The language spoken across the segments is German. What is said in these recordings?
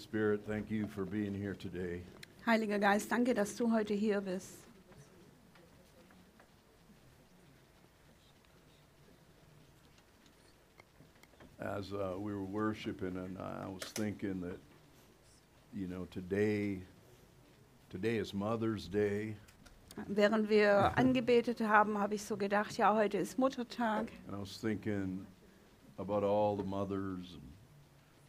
Spirit, thank you for being here today. Heiliger Geist, danke, dass du heute hier bist. As uh, we were worshiping, and I was thinking that, you know, today, today is Mother's Day, Während wir angebetet haben, habe ich so gedacht, ja, heute ist Muttertag. and I was thinking about all the mothers and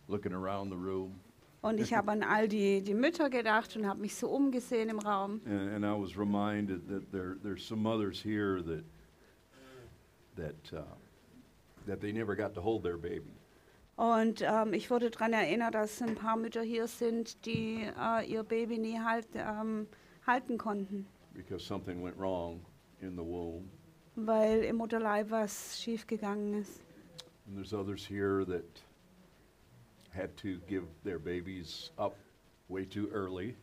looking around the room, Und ich habe an all die, die Mütter gedacht und habe mich so umgesehen im Raum. and, and I was reminded that there there's some mothers here that that uh, that they never got to hold their baby. Und ähm, ich wurde daran erinnert, dass ein paar Mütter hier sind, die äh, ihr Baby nie halt, ähm, halten konnten, because something went wrong in the womb. weil im Mutterleib was schiefgegangen ist. And there's others here that had to give their babies up way too early.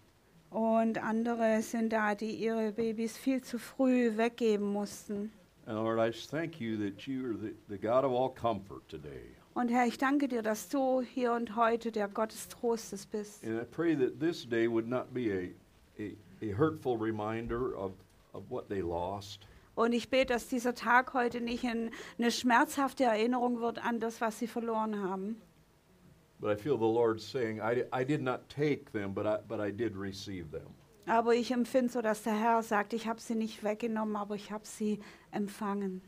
Und andere sind da, die ihre Babys viel zu früh weggeben mussten. And Lord, I just thank you that you are the, the God of all comfort today. Und Herr, ich danke dir, dass du hier und heute der Gott des Trostes bist. And I pray that this day would not be a, a, a hurtful reminder of, of what they lost, Und ich bete, dass dieser Tag heute nicht ein, eine schmerzhafte Erinnerung wird an das, was sie verloren haben. But I feel the Lord saying, I, I did not take them, but I, but I did receive them. Aber ich empfinde so, dass der Herr sagt, ich habe sie nicht weggenommen, aber ich habe sie empfangen.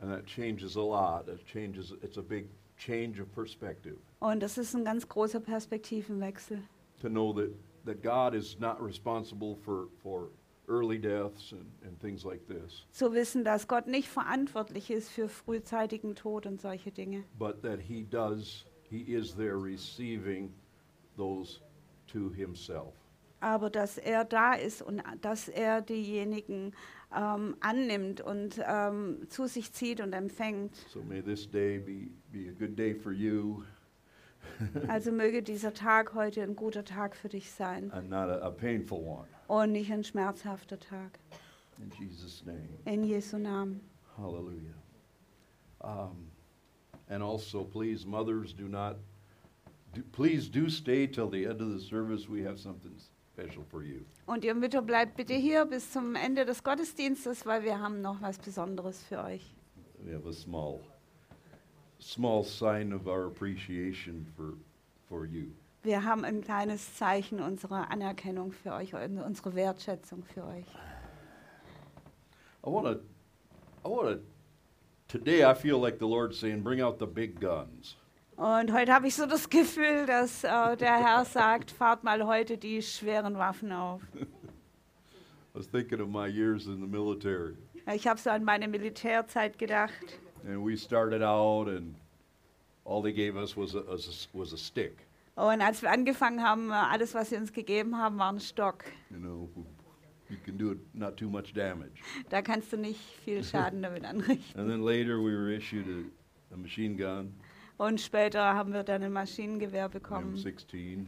And that changes a lot. It changes, it's a big change of perspective. Und das ist ein ganz großer Perspektivenwechsel. to know that, that God is not responsible for, for early deaths and, and things like this, Zu wissen, dass Gott nicht verantwortlich ist für frühzeitigen Tod und solche Dinge. but that He does, He is there receiving those to Himself. aber dass er da ist und dass er diejenigen ähm, annimmt und ähm, zu sich zieht und empfängt. So may this day be, be a good day for you Also möge dieser Tag heute ein guter Tag für dich sein and not a, a painful one. und nicht ein schmerzhafter Tag. In Jesus' name, In Jesu Namen. hallelujah. Um, and also, please, mothers, do not, do, please do stay till the end of the service. We have something special for you. Und ihr Mütter bleibt bitte hier bis zum Ende des Gottesdienstes, weil wir haben noch was Besonderes für euch. We have a small, small sign of our appreciation for, for you. Wir haben ein kleines Zeichen unserer Anerkennung für euch, unsere Wertschätzung für euch. I want to, I want to, today I feel like the Lord's saying, bring out the big guns. Und heute habe ich so das Gefühl, dass äh, der Herr sagt, fahrt mal heute die schweren Waffen auf. I was thinking of my years in the military. Ich habe so an meine Militärzeit gedacht. And we started out and all they gave us was a, was a, stick. Und als wir angefangen haben, äh, alles, was sie uns gegeben haben, war ein Stock. You know, you can do it, not too much damage. Da kannst du nicht viel Schaden damit anrichten. And then later we were issued a, a machine gun, Und später haben wir dann ein Maschinengewehr bekommen. M16.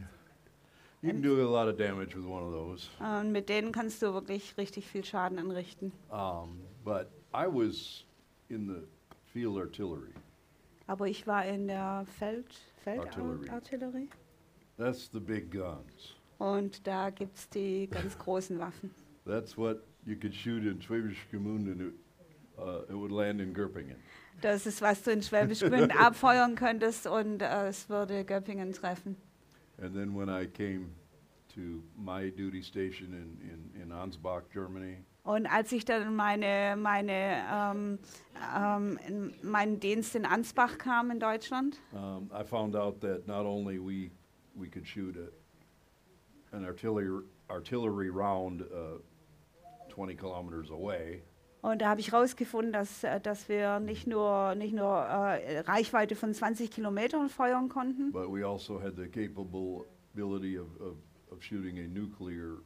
You can do a lot of damage with one of those. Und mit denen kannst du wirklich richtig viel Schaden anrichten. Um, but I was in the field artillery. Aber ich war in der Feld, Artillerie. Feldartillerie. That's the big guns. Und da gibt es die ganz großen Waffen. That's what you could shoot in Schwäbisch Gmünd and it, uh, it would land in Göppingen. Das ist, was du in Schwäbisch Gmünd abfeuern könntest und äh, es würde Göppingen treffen. And then when I came to my duty station in, in, in Ansbach, Germany, Und als ich dann meine, meine, ähm, ähm, in meinen Dienst in Ansbach kam in Deutschland, um, I found out that not only we, we could shoot a, an artillery, artillery round uh, 20 kilometers away, und da habe ich herausgefunden, dass, äh, dass wir nicht nur, nicht nur äh, Reichweite von 20 Kilometern feuern konnten, but we also had the capability of, of, of shooting a nuclear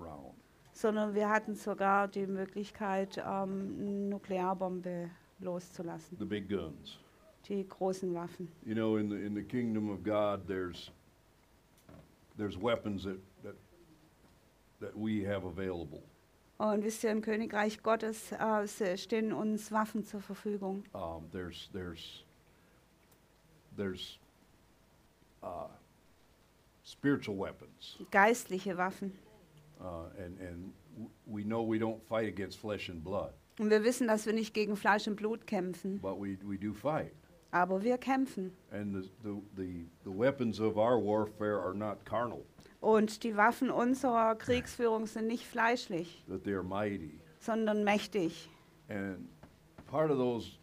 round. sondern wir hatten sogar die Möglichkeit, ähm, eine Nuklearbombe loszulassen, The big guns. die großen Waffen. You know, in the, in the kingdom of God, there's, there's weapons that, that, that we have available. Und wisst ihr, im Königreich Gottes äh, stehen uns Waffen zur Verfügung. Um, there's, there's, there's, uh, spiritual weapons. geistliche Waffen. Uh, and and we know we don't fight against flesh and blood, Und wir wissen, dass wir nicht gegen Fleisch und Blut kämpfen, but we, we do fight. aber wir kämpfen. And the, the, the, the weapons of our warfare are not carnal, Und die Waffen unserer Kriegsführung sind nicht fleischlich, that they are mighty. sondern mächtig. And part of those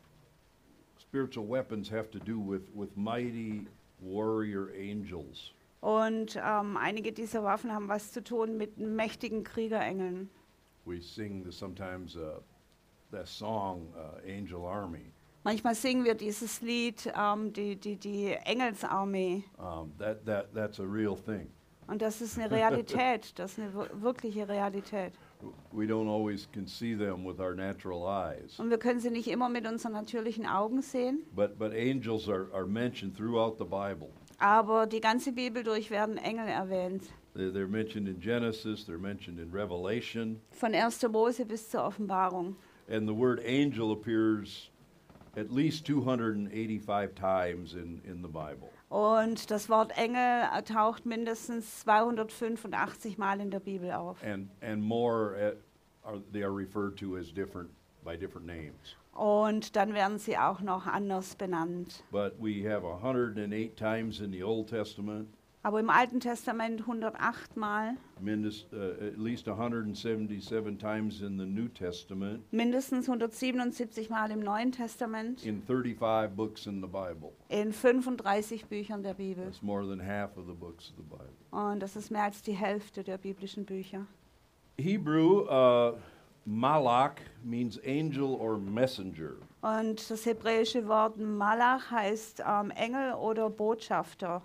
spiritual weapons have to do with, with mighty warrior angels. Und ähm, einige dieser Waffen haben was zu tun mit mächtigen Kriegerengeln. We sing the, sometimes uh, that song, uh, Angel Army. Manchmal singen wir dieses Lied, ähm, die, die, die Engelsarmee. Um, that, that, that's a real thing. Und das ist eine Realität, das ist eine wir- wirkliche Realität. We don't always can see them with our natural eyes. Und wir können sie nicht immer mit unseren natürlichen Augen sehen, But, but angels are, are mentioned throughout the Bible. aber die ganze Bibel durch werden Engel erwähnt. They're, they're mentioned in Genesis, they're mentioned in Revelation, Von 1. Mose bis zur Offenbarung. and the word angel appears at least 285 times in, in the Bible. Und das Wort Engel taucht mindestens 285 Mal in der Bibel auf. And, and more, at, are, they are referred to as different, by different names. Und dann werden sie auch noch anders benannt. But we have 108 times in the Old Testament, Aber im Alten Testament 108 Mal, mindest, uh, at least 177 times in the New Testament, mindestens 177 Mal im Neuen Testament, in 35 books in the Bible. in 35 Büchern der Bibel. That's more than half of the books of the Bible. Und das ist mehr als die Hälfte der biblischen Bücher. Hebrew, uh, malach means angel or messenger. Und das hebräische Wort Malach heißt ähm, Engel oder Botschafter.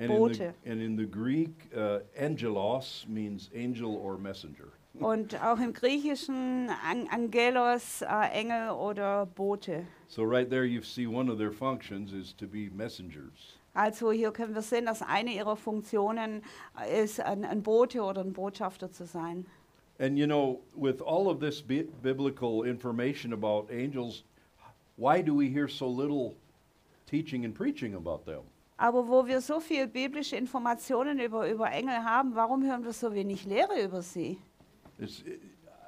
And in, the, and in the Greek, uh, angelos means angel or messenger. Und auch im Griechischen An Angelos, äh, Engel oder Bote. So right there you see one of their functions is to be messengers. Also hier können wir sehen, dass eine ihrer Funktionen äh, ist, ein, ein Bote oder ein Botschafter zu sein. And you know, with all of this bi- biblical information about angels, why do we hear so little teaching and preaching about them? Aber wo wir so viel biblische Informationen über, über Engel haben, warum hören wir so wenig Lehre über sie? It's,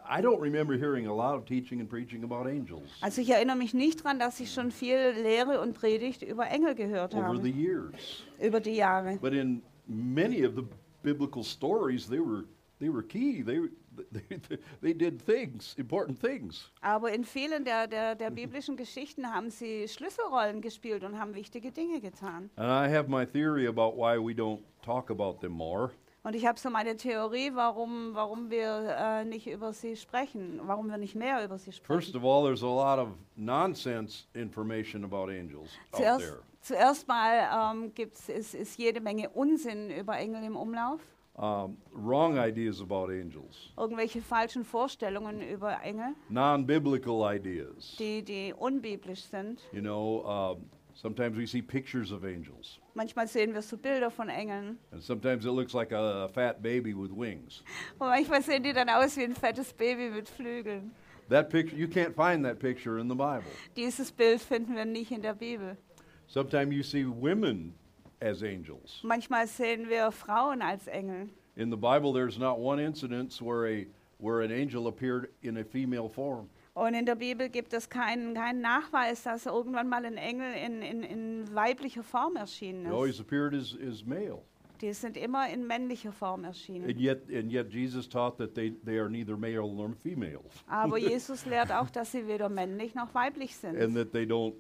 I don't remember hearing a lot of teaching and preaching about angels Also ich erinnere mich nicht daran, dass ich schon viel Lehre und Predigt über Engel gehört over the habe, years. über die Jahre. But in many of the biblical stories, they were they were key. They they, they did things, important things. Aber in vielen der, der, der biblischen Geschichten haben sie Schlüsselrollen gespielt und haben wichtige Dinge getan. And I have my theory about why we don't talk about them more. Und ich habe so meine Theorie, warum, warum wir äh, nicht über sie sprechen, warum wir nicht mehr über sie First sprechen. of all, there's a lot of nonsense information about angels out Zuerst, there. zuerst mal ähm, gibt's, ist, ist jede Menge Unsinn über Engel im Umlauf, Um, wrong ideas about angels, irgendwelche falschen Vorstellungen über Engel, non-biblical ideas. die, die unbiblisch sind. You know, um, sometimes we see pictures of angels, Manchmal sehen wir so Bilder von Engeln and sometimes it looks like a, a fat baby with wings. und manchmal sehen die dann aus wie ein fettes Baby mit Flügeln. That picture, you can't find that picture in the Bible. Dieses Bild finden wir nicht in der Bibel. Sometimes you see women as angels. Manchmal sehen wir Frauen als Engel. In the Bible, there's not one incidence where a where an angel appeared in a female form. Und in der Bibel gibt es keinen, keinen Nachweis, dass irgendwann mal ein Engel in, in, in weiblicher Form erschienen He always ist. appeared as, as male. Die sind immer in männlicher Form erschienen. And yet, and yet Jesus taught that they, they are neither male nor female, Aber Jesus lehrt auch, dass sie weder männlich noch weiblich and sind. that they don't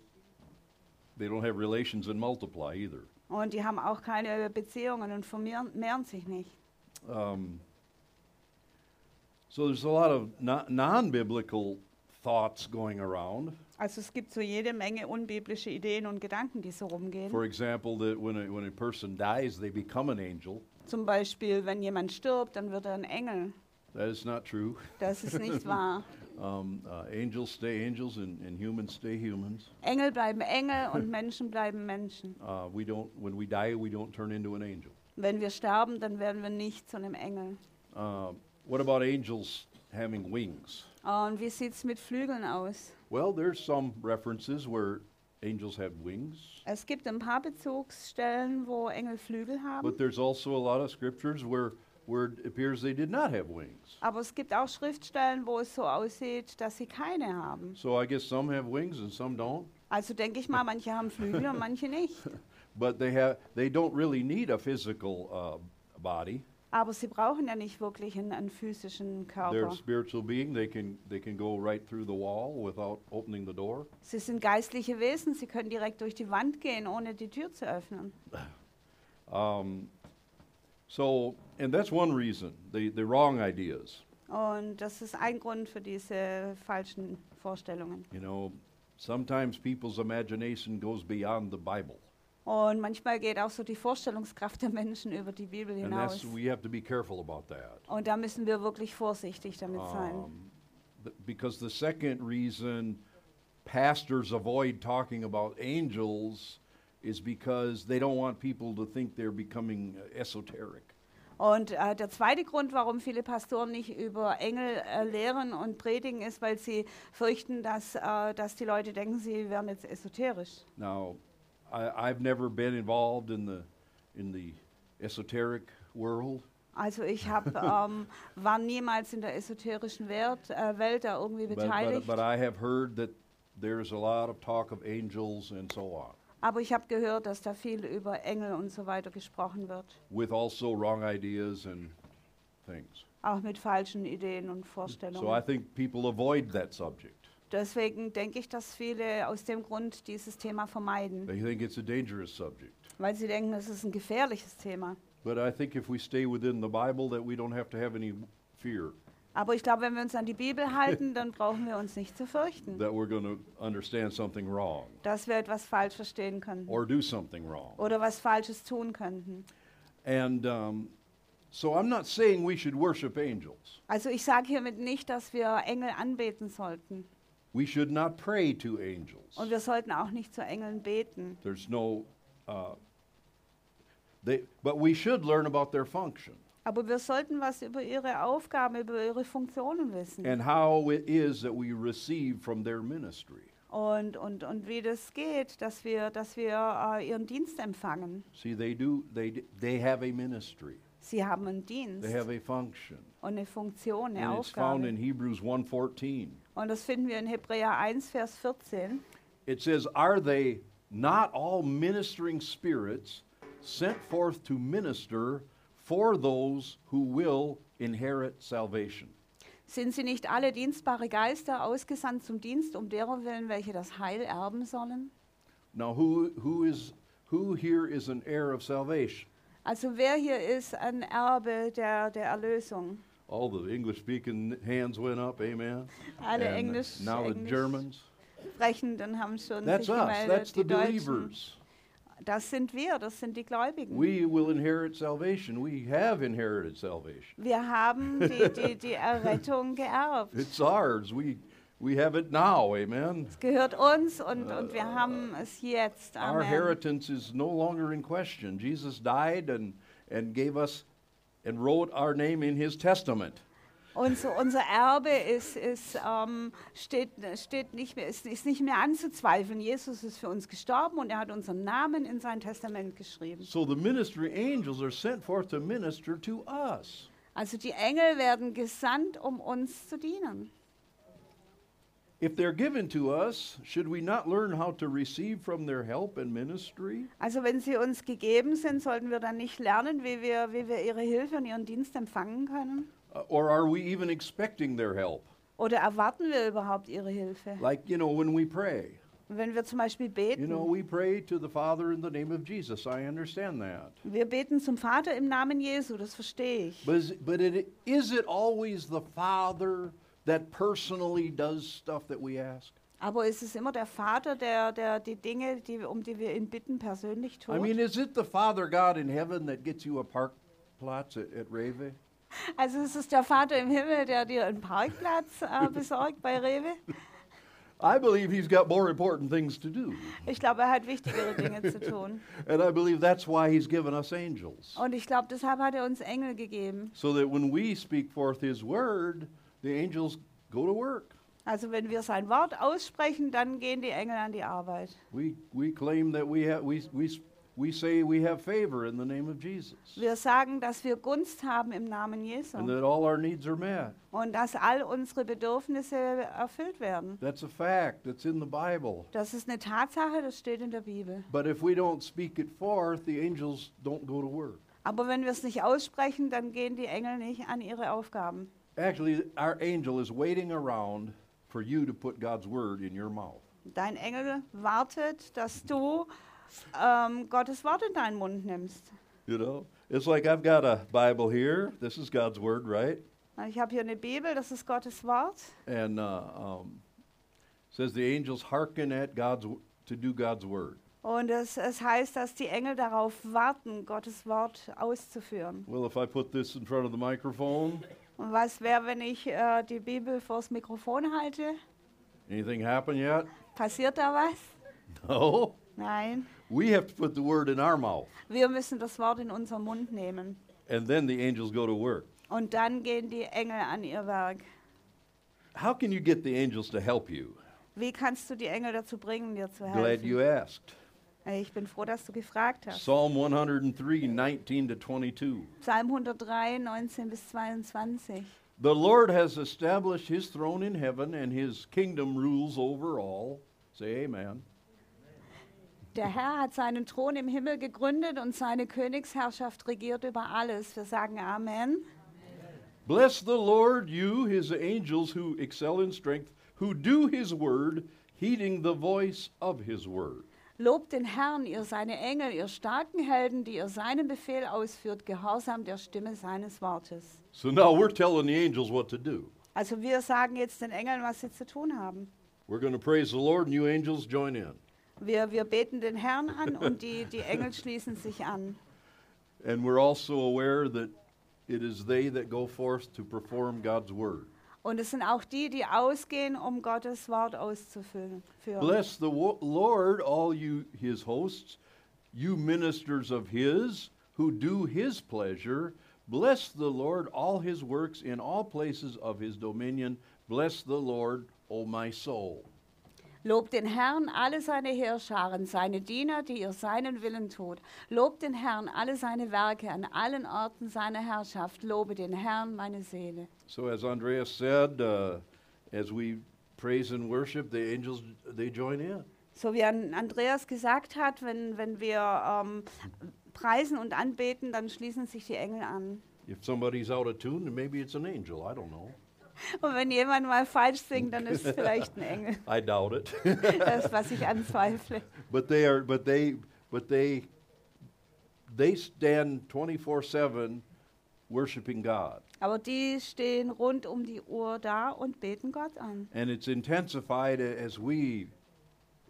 they don't have relations and multiply either. Und die haben auch keine Beziehungen und vermehren mehren sich nicht. Um, so there's a lot of no- non-biblical thoughts going around. Also es gibt so jede Menge unbiblische Ideen und Gedanken, die so rumgehen. For example, that when a, when a person dies, they become an angel. Zum Beispiel, wenn jemand stirbt, dann wird er ein Engel. That is not true. Das ist nicht wahr. Um, uh, angels stay angels, and, and humans stay humans. Engel bleiben Engel und Menschen bleiben Menschen. Uh, we don't when we die, we don't turn into an angel. Wenn wir sterben, dann werden wir nicht zu einem Engel. Uh, what about angels having wings? Und wie sieht es mit Flügeln aus? Well, there's some references where angels have wings. Es gibt ein paar Bezugsstellen, wo Engel Flügel haben. But there's also a lot of scriptures where, where it appears they did not have wings. Aber es gibt auch Schriftstellen, wo es so aussieht, dass sie keine haben. So I guess some have wings and some don't. Also denke ich mal, manche haben Flügel und manche nicht. But they have they don't really need a physical uh, body. Aber sie brauchen ja nicht wirklich einen, einen physischen Körper. being. They can they can right. Sie sind geistliche Wesen, sie können direkt durch die Wand gehen, ohne die Tür zu öffnen. Um, so and that's one reason the the wrong ideas. Und das ist ein Grund für diese falschen Vorstellungen. You know, sometimes people's imagination goes beyond the Bible, Und manchmal geht auch so die Vorstellungskraft der Menschen über die Bibel and hinaus. that's we have to be careful about that. Und da müssen wir wirklich vorsichtig damit sein. Um, th- because the second reason pastors avoid talking about angels is because they don't want people to think they're becoming uh, esoteric. Und äh, der zweite Grund, warum viele Pastoren nicht über Engel äh, lehren und predigen, ist, weil sie fürchten, dass, äh, dass die Leute denken, sie wären jetzt esoterisch. Now, I, I've never been involved in the in the esoteric world, Also ich hab, ähm, war niemals in der esoterischen Welt, äh, Welt da irgendwie but, but, beteiligt. but I have heard that there's a lot of talk of angels and so on, Aber ich habe gehört, dass da viel über Engel und so weiter gesprochen wird. with also wrong ideas and things. Auch mit falschen Ideen und So I Vorstellungen. think people avoid that subject. Deswegen denke ich, dass viele aus dem Grund dieses Thema vermeiden, They think it's a dangerous subject. weil sie denken, es ist ein gefährliches Thema. But I think if we stay within the Bible, that we don't have to have any fear Aber ich glaube, wenn wir uns an die Bibel halten, dann brauchen wir uns nicht zu fürchten, that we're going to understand something wrong dass wir etwas falsch verstehen könnten or do something wrong. oder was Falsches tun könnten. And um, so I'm not saying we should worship angels. Also ich sage hiermit nicht, dass wir Engel anbeten sollten. We should not pray to angels. Und wir sollten auch nicht zu Engeln beten. There's no, uh, they, but we should learn about their function Aber wir sollten was über ihre Aufgaben, über ihre Funktionen wissen. and how it is that we receive from their ministry. Und, und, und wie das geht, dass wir, dass wir äh, ihren Dienst empfangen. See, they do, they, d- they have a ministry, Sie haben einen Dienst they have a function. und eine Funktion, eine And it's found Aufgabe. in Hebrews 1:14. Und das finden wir in Hebräer 1, Vers 14. It says, Are they not all ministering spirits sent forth to minister for those who will inherit salvation? Sind sie nicht alle dienstbare Geister ausgesandt zum Dienst, um derer willen, welche das Heil erben sollen? Now, who, who, is, who here is an heir of salvation? Also wer hier ist ein Erbe der, der Erlösung? All the English speaking hands went up, amen. Alle And Englisch, now the Englisch Germans. Sprechenden haben schon That's sich us, gemeldet, that's the die Deutschen. believers. Das sind wir, das sind die Gläubigen. We will inherit salvation. We have inherited salvation. wir haben die, die, die Errettung geerbt. It's ours. We, we have it now, amen. Es gehört uns und, und wir haben es jetzt. Our Amen. inheritance is no longer in question. Jesus died and, and gave us and wrote our name in his testament. Unser, unser Erbe ist, ist, ähm, steht, steht nicht mehr, ist, ist nicht mehr anzuzweifeln. Jesus ist für uns gestorben und er hat unseren Namen in sein Testament geschrieben. So the ministry angels are sent forth to minister to us. Also die Engel werden gesandt, um uns zu dienen. If they're given to us, should we not learn how to receive from their help and ministry? Also wenn sie uns gegeben sind, sollten wir dann nicht lernen, wie wir, wie wir ihre Hilfe und ihren Dienst empfangen können? Uh, or are we even expecting their help? Oder erwarten wir überhaupt ihre Hilfe? Like, you know, when we pray. Wenn wir zum Beispiel You beten, know, we pray to the Father in the name of Jesus. I understand that. wir beten zum Vater im Namen Jesu, das verstehe ich. But is, but it, is it always the Father that personally does stuff that we ask? Aber ist es immer der Vater, der, der die Dinge, die, um die wir ihn bitten, persönlich tut? I mean, is it the Father God in heaven that gets you a park plots at, at Reve? Also ist es der Vater im Himmel, der dir einen Parkplatz äh, besorgt bei Rewe? I believe he's got more important things to do. Ich glaube, er hat wichtigere Dinge zu tun. And I believe that's why he's given us angels. Und ich glaube, deshalb hat er uns Engel gegeben. So that when we speak forth his word, the angels go to work. Also wenn wir sein Wort aussprechen, dann gehen die Engel an die Arbeit. We, we claim that we have, we, we, we say we have favor in the name of Jesus. Wir sagen, dass wir Gunst haben im Namen Jesu And that all our needs are met. und dass all unsere Bedürfnisse erfüllt werden. That's a fact. That's in the Bible. Das ist eine Tatsache, das steht in der Bibel. But if we don't speak it forth, the angels don't go to work. Aber wenn wir es nicht aussprechen, dann gehen die Engel nicht an ihre Aufgaben. Actually, our angel is waiting around for you to put God's word in your mouth. Dein Engel wartet, dass du ähm, Gottes Wort in deinen Mund nimmst. You know, it's like I've got a Bible here. This is God's word, right? Ich habe hier eine Bibel, das ist Gottes Wort. And uh, um, says the angels hearken at God's to do God's word. Und es, es heißt, dass die Engel darauf warten, Gottes Wort auszuführen. Well, if I put this in front of the microphone, Und was wäre, wenn ich äh, die Bibel vors Mikrofon halte? anything happen yet? Passiert da was? No. Nein. We have to put the word in our mouth, Wir müssen das Wort in unseren Mund nehmen. and then the angels go to work. Und dann gehen die Engel an ihr Werk. How can you get the angels to help you? Wie kannst du die Engel dazu bringen, dir zu helfen? Glad you asked. Ich bin froh, dass du gefragt hast. Psalm 103, 19 to 22. Psalm 103, 19 bis 22. The Lord has established his throne in heaven, and his kingdom rules over all. Say amen. Der Herr hat seinen Thron im Himmel gegründet und seine Königsherrschaft regiert über alles. Wir sagen Amen. Bless the Lord, you, his angels who excel in strength, who do his word, heeding the voice of his word. Lobt den Herrn, ihr seine Engel, ihr starken Helden, die ihr seinen Befehl ausführt, gehorsam der Stimme seines Wortes. So now we're telling the angels what to do. Also wir sagen jetzt den Engeln, was sie zu tun haben. We're going to praise the Lord, and you angels join in. Wir, wir beten den Herrn an und die, die Engel schließen sich an. And we're also aware that it is they that go forth to perform God's word. Und es sind auch die, die ausgehen, um Gottes Wort auszufüllen. Bless the wo- Lord, all you his hosts, you ministers of his who do his pleasure. Bless the Lord, all his works in all places of his dominion. Bless the Lord, O my soul. Lobt den Herrn, alle seine Heerscharen, seine Diener, die ihr seinen Willen tut. Lobt den Herrn, alle seine Werke an allen Orten seiner Herrschaft. Lobe den Herrn, meine Seele. So as Andreas said, uh, as we praise and worship, the angels they join in. So wie an Andreas gesagt hat, wenn, wenn wir ähm, preisen und anbeten, dann schließen sich die Engel an. If somebody's out of tune, maybe it's an angel. I don't know. Und wenn jemand mal falsch singt, dann ist es vielleicht ein Engel. I doubt it. Das, was ich anzweifle. But they are, but they, but they, they stand 24/7 worshiping God, Aber die stehen rund um die Uhr da und beten Gott an. and it's intensified as we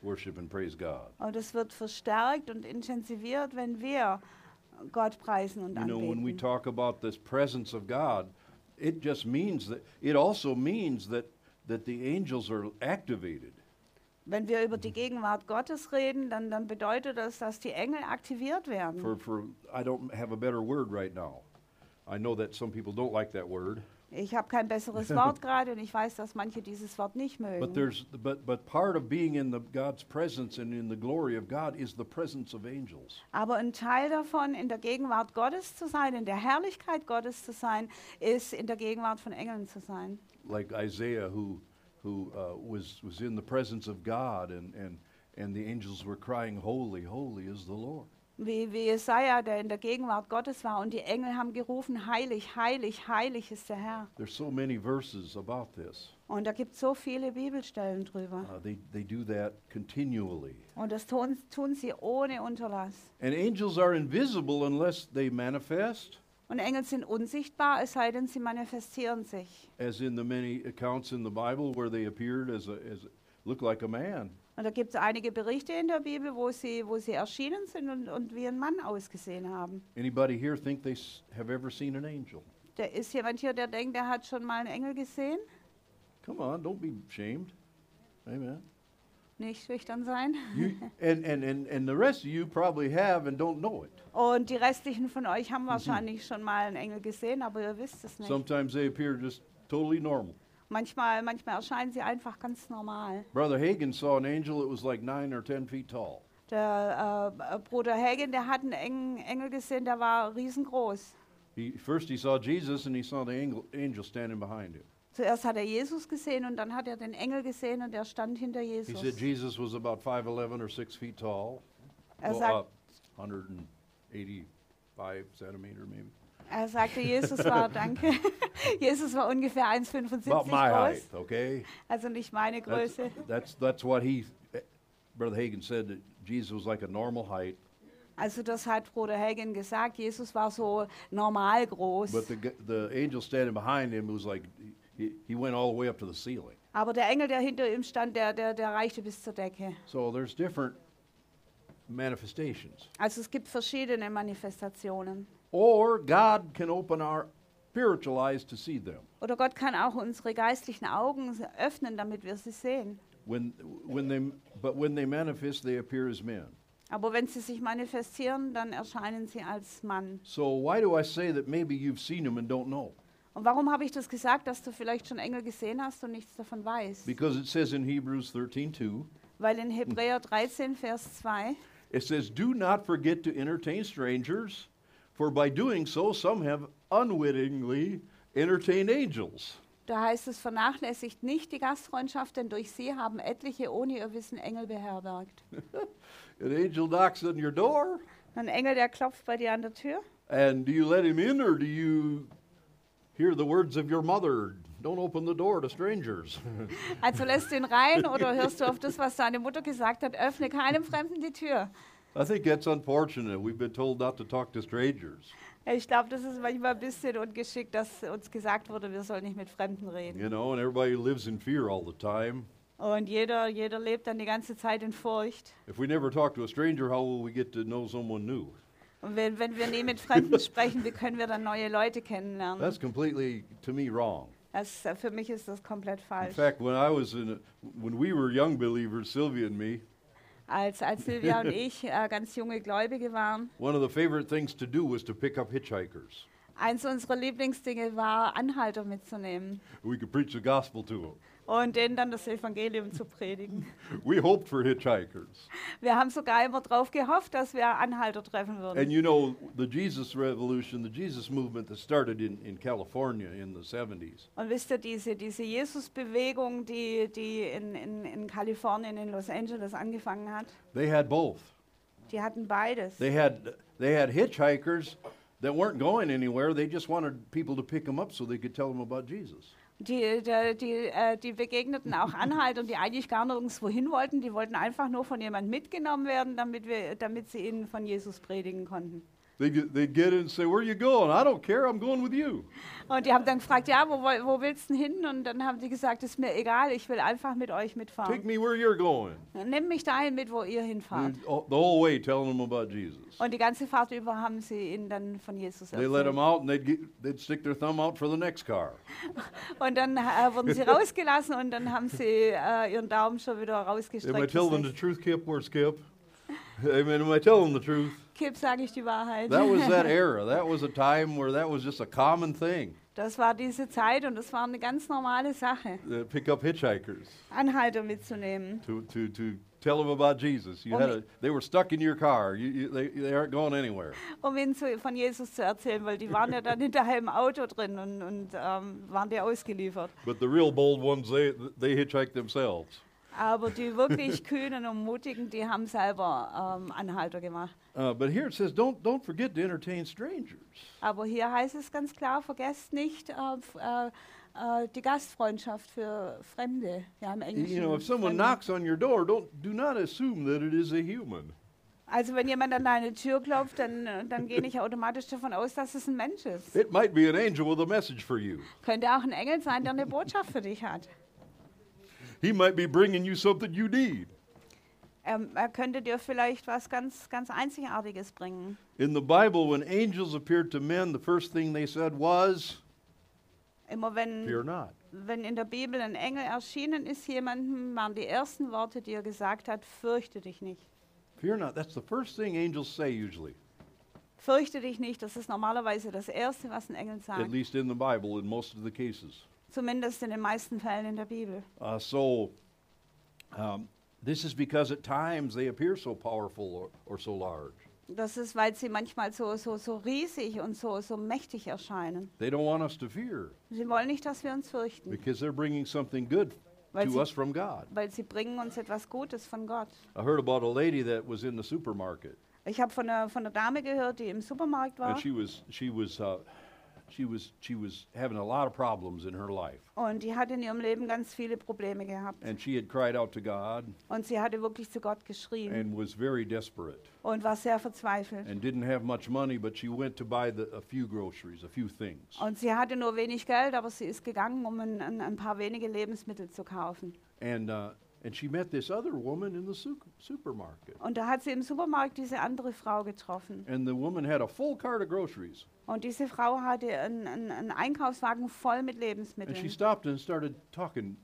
worship and praise God. Und es wird verstärkt und intensiviert, wenn wir Gott preisen und You know, when we anbeten. talk about this presence of God, it just means that it also means that that the angels are activated. Wenn wir über die Gegenwart Gottes reden, dann, dann bedeutet das, dass die Engel aktiviert werden. For for I don't have a better word right now. I know that some people don't like that word. Ich habe kein besseres Wort gerade und ich weiß, dass manche dieses Wort nicht But mögen. there's but but part of being in the God's presence and in the glory of God is the presence of angels. Aber ein Teil davon, in der Gegenwart Gottes zu sein, in der Herrlichkeit Gottes zu sein, ist in der Gegenwart von Engeln zu sein. Like Isaiah who who uh, was was in the presence of God and and and the angels were crying holy holy is the Lord. Wie, wie Jesaja, der in der Gegenwart Gottes war und die Engel haben gerufen, heilig, heilig, heilig ist der Herr. There's so many verses about this. Und da gibt es so viele Bibelstellen drüber. Uh, they they do that continually. Und das tun, tun sie ohne Unterlass. And angels are invisible unless they manifest, Und Engel sind unsichtbar, es sei denn, sie manifestieren sich. as in the many accounts in the Bible where they appeared as a as looked like a man. Und da gibt es einige Berichte in der Bibel, wo sie, wo sie erschienen sind und, und wie ein Mann ausgesehen haben. Anybody here think they have ever seen an angel? Da ist jemand hier, der denkt, er hat schon mal einen Engel gesehen? Come on, don't be ashamed. Amen. Nicht schüchtern sein. You, and, and, and, and the rest of you probably have and don't know it. Und die restlichen von euch haben wahrscheinlich schon mal einen Engel gesehen, aber ihr wisst es nicht. Sometimes they appear just totally normal. Manchmal, manchmal erscheinen sie einfach ganz normal. Brother Hagen saw an angel that was like nine or ten feet tall. Der äh, äh, Bruder Hagen, der hat einen Eng- Engel gesehen, der war riesengroß. He, first he saw Jesus and he saw the angel, angel standing behind him. Zuerst hat er Jesus gesehen und dann hat er den Engel gesehen und der stand hinter He Jesus. said Jesus was about 5'11 or 6 feet tall. Er Well, sagt, uh, 185 centimeter maybe. Er sagte, Jesus war, danke, Jesus war ungefähr 1,75 About my height, groß, okay? also nicht meine That's, Größe. that's, that's what he, Brother Hagen said that Jesus was like a normal height, Also das hat Bruder Hagen gesagt, Jesus war so normal groß. but the, the angel standing behind him was like, he, he went all the way up to the ceiling. Aber der Engel, der hinter ihm stand, der, der, der reichte bis zur Decke. So there's different manifestations. Also es gibt verschiedene Manifestationen. Or God can open our spiritual eyes to see them. Oder Gott kann auch unsere geistlichen Augen öffnen, damit wir sie sehen. When, when they, but when they manifest, they appear as men. Aber wenn sie sich manifestieren, dann erscheinen sie als Mann. So why do I say that maybe you've seen them and don't know? Und warum habe ich das gesagt, dass du vielleicht schon Engel gesehen hast und nichts davon weißt? Because it says in Hebrews 13:2, Weil in Hebräer 13, Vers 2, it says, "Do not forget to entertain strangers, for by doing so some have unwittingly entertained angels." da heißt es, vernachlässigt nicht die Gastfreundschaft, denn durch sie haben etliche ohne ihr Wissen Engel beherbergt. An angel knocks on your door, Ein Engel, der klopft bei dir an der Tür. and do you let him in or do you hear the words of your mother? Don't open the door to strangers. Also lässt du ihn rein oder hörst du auf das, was deine Mutter gesagt hat, öffne keinem Fremden die Tür. I think that's unfortunate. We've been told not to talk to strangers. Ich glaube, das ist manchmal ein bisschen ungeschickt, dass uns gesagt wurde, wir sollen nicht mit Fremden reden. You know, and everybody lives in fear all the time. Und jeder, jeder lebt dann die ganze Zeit in Furcht. If we never talk to a stranger, how will we get to know someone new? Und wenn, wenn wir nie mit Fremden sprechen, wie können wir dann neue Leute kennenlernen? That's completely, to me, wrong. Das, äh, für mich ist das komplett In falsch. fact, when I was in, a, when we were young believers, Sylvia and me, Als, als Silvia und ich äh, ganz junge Gläubige waren, one of the favorite things to do was to pick up hitchhikers. eins unserer Lieblingsdinge war, Anhalter mitzunehmen We could preach the gospel to them. Und denen dann das Evangelium zu predigen. We hoped for hitchhikers. Wir haben sogar immer darauf gehofft, dass wir Anhalter treffen And würden. you know, the Jesus revolution, the Jesus movement that started in, in California in the 70s, Und wisst ihr, diese, diese Jesus-Bewegung, die, die in, in, in Kalifornien, in Los Angeles angefangen hat, they had both. die hatten beides. They had, they had hitchhikers that weren't going anywhere. They just wanted people to pick them up so they could tell them about Jesus. Die, die, die, äh, die begegneten auch Anhaltern, die eigentlich gar nirgendwo hin wollten. Die wollten einfach nur von jemandem mitgenommen werden, damit, wir, damit sie ihnen von Jesus predigen konnten. They get, they'd get in and say, Where are you going? I don't care. I'm going with you. Und die haben dann gefragt, ja, wo, wo willst du hin? Und dann haben die gesagt, ist mir egal, ich will einfach mit euch Take mitfahren. me where you're going. Nimm mich dahin mit, wo ihr hinfahrt. All- The whole way telling them about Jesus. Und die ganze Fahrt über haben sie ihnen dann von Jesus They let erzählt. them out and they'd, get, they'd stick their thumb out for the next car. Und dann äh, wurden sie rausgelassen und dann haben sie äh, ihren Daumen schon wieder Am I rausgestreckt. telling the truth, Kip? Where's Kip? Amen. Am I telling the truth? Kip, sage ich die Wahrheit. That was that era. That was a time where that was just a common thing. Das war diese Zeit und das war eine ganz normale Sache, Uh, pick up hitchhikers Anhalter mitzunehmen. to, to, to tell them about Jesus. You had a, they were stuck in your car. You, you, they, they aren't going anywhere. um ihnen zu, von Jesus zu erzählen, weil die waren ja dann hinterher im Auto drin und, und ähm, waren dir ausgeliefert. But the real bold ones, they, they hitchhike themselves. Aber die wirklich Kühnen und Mutigen, die haben selber ähm, Anhalter gemacht. Uh, but here it says, don't, don't forget to entertain strangers. Aber hier heißt es ganz klar, vergesst nicht äh, äh, äh, die Gastfreundschaft für Fremde. Ja, im Englischen. You know, if someone Fremde. knocks on your door, don't, do not assume that it is a human. Also wenn jemand an deine Tür klopft, dann, äh, dann gehe ich automatisch davon aus, dass es ein Mensch ist. It might be an angel with a message for you. Könnte auch ein Engel sein, der eine Botschaft für dich hat. He might be bringing you something you need. Er, er könnte dir vielleicht was ganz, ganz Einzigartiges bringen. In the Bible, when angels appeared to men, the first thing they said was, Immer wenn, Fear not. wenn in der Bibel ein Engel erschienen ist jemandem, waren die ersten Worte, die er gesagt hat, fürchte dich nicht. Fear not. That's the first thing angels say usually, Fürchte dich nicht, das ist normalerweise das Erste, was ein Engel at sagt. least in the Bible, in most of the cases. Zumindest in den meisten Fällen in der Bibel. Uh, so, um, this is because at times they appear so powerful or, or so large. Das ist, weil sie manchmal so, so, so riesig und so, so mächtig erscheinen. They don't want us to fear Sie wollen nicht, dass wir uns fürchten, because they're bringing something good Weil to sie- us from God. weil sie bringen uns etwas Gutes von Gott. I heard about a lady that was in the supermarket, Ich habe von einer, von einer Dame gehört, die im Supermarkt war and she was she was uh, she was she was having a lot of problems in her life, und die hat in ihrem Leben ganz viele Probleme gehabt. and she had cried out to God Und sie hatte wirklich zu Gott geschrien and was very desperate und war sehr verzweifelt. and didn't have much money, but she went to buy the, a few groceries, a few things. Und sie hatte nur wenig Geld, aber sie ist gegangen, um ein, ein, ein paar wenige Lebensmittel zu kaufen. And, uh, and she met this other woman in the su- supermarket. Und da hat sie im Supermarkt diese andere Frau getroffen. And the woman had a full cart of groceries. Und diese Frau hatte einen, einen, einen Einkaufswagen voll mit And she Lebensmitteln. stopped and started talking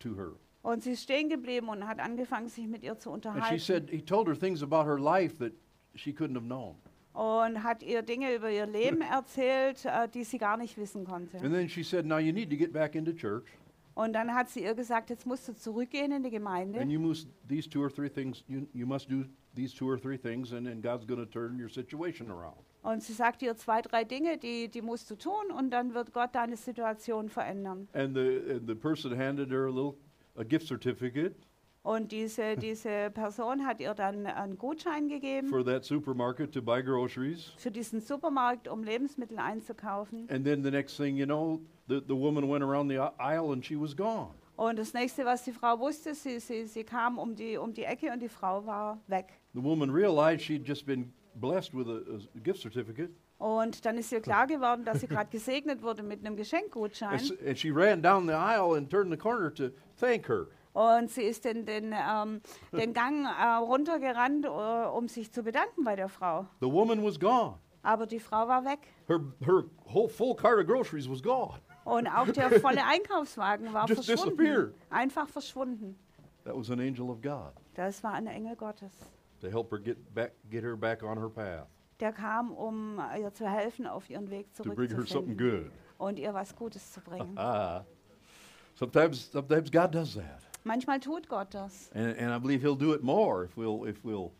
to her. Und sie ist stehen geblieben und hat angefangen, sich mit ihr zu And she unterhalten. said, he told her things about her life that she couldn't have known. Und hat ihr Dinge über ihr Leben erzählt, äh, die sie gar nicht wissen konnte. And then she said, now you need to get back into church. Und dann hat sie ihr gesagt, jetzt musst du zurückgehen in die Gemeinde. And you must, these two or three things, you, you must do these two or three things, and then God's going to turn your situation around. Und sie sagt ihr zwei, drei Dinge, die, die musst du tun und dann wird Gott deine Situation verändern. And the, and the person handed her a little, a gift certificate Und diese, diese Person hat ihr dann einen Gutschein gegeben for that supermarket to buy groceries. für diesen Supermarkt, um Lebensmittel einzukaufen. And then the next thing you know, the, the woman went around the aisle and she was gone. Und das nächste, was die Frau wusste, sie, sie, sie kam um die, um die Ecke und die Frau war weg. The woman realized she'd just been blessed with a, a gift certificate. Und dann ist ihr klar geworden, dass sie gerade gesegnet wurde mit einem Geschenkgutschein. and she ran down the aisle and turned the corner to thank her. Und sie ist den, den, ähm, den Gang äh, runtergerannt, äh, um sich zu bedanken bei der Frau. The woman was gone. Aber die Frau war weg. Her, her whole full cart of groceries was gone. Und auch der volle Einkaufswagen war Just verschwunden. disappeared. Einfach verschwunden. That was an angel of God Das war ein Engel Gottes. to help her get back, get her back on her path, Der kam, um ihr zu helfen, auf ihren Weg to bring her something zurückzufinden good. und ihr was Gutes zu bringen. Ah, sometimes, sometimes God does that, Manchmal tut Gott das. and, and I believe He'll do it more if we'll, if we'll,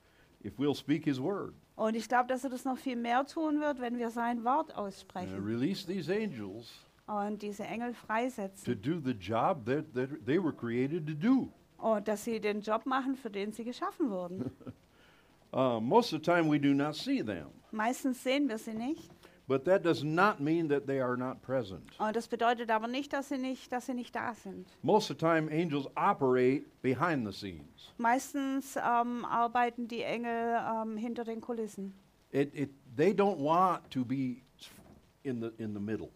if we'll speak His word. Und ich glaube, dass er das noch viel mehr tun wird, wenn wir sein Wort And aussprechen release these angels und diese Engel to freisetzen. do the job that, that they were created to do. Und dass sie den Job machen, für den sie geschaffen wurden. Uh, most of the time, we do not see them, Meistens sehen wir sie nicht. But that does not mean that they are not present. Und das bedeutet aber nicht, dass sie nicht, dass sie nicht da sind. Most of the time, angels operate behind the scenes. Meistens ähm, arbeiten die Engel ähm, hinter den Kulissen. It, it, they don't want to be in the, in the middle.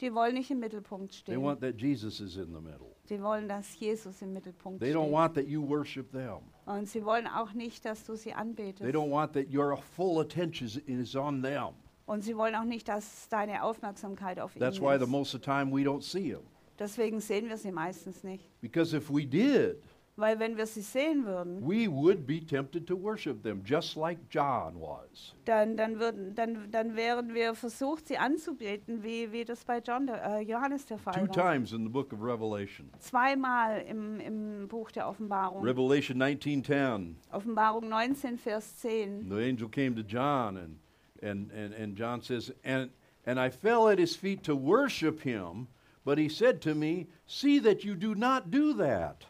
Die wollen nicht im Mittelpunkt They stehen. want that Jesus is in the middle. Sie wollen, dass Jesus im Mittelpunkt They don't steht. want that you worship them. Und sie wollen auch nicht, dass du sie They anbetest. don't want that your full attention is- is on them. Und sie wollen auch nicht, dass deine Aufmerksamkeit auf That's ihnen why the ist. most of the time we don't see them. Deswegen sehen wir sie meistens nicht. Because if we did, Weil wenn wir sie sehen würden, we would be tempted to worship them, just like John was. dann, dann, würden, dann, dann wären wir versucht, sie anzubeten, wie, wie das bei John, der, äh, Johannes der Fall Two war. times in the book of Revelation. Zweimal im, im Buch der Offenbarung. Revelation 19:10. Offenbarung 19, Vers 10. The angel came to John and and and, and John says, and and I fell at his feet to worship him, but he said to me, See that you do not do that.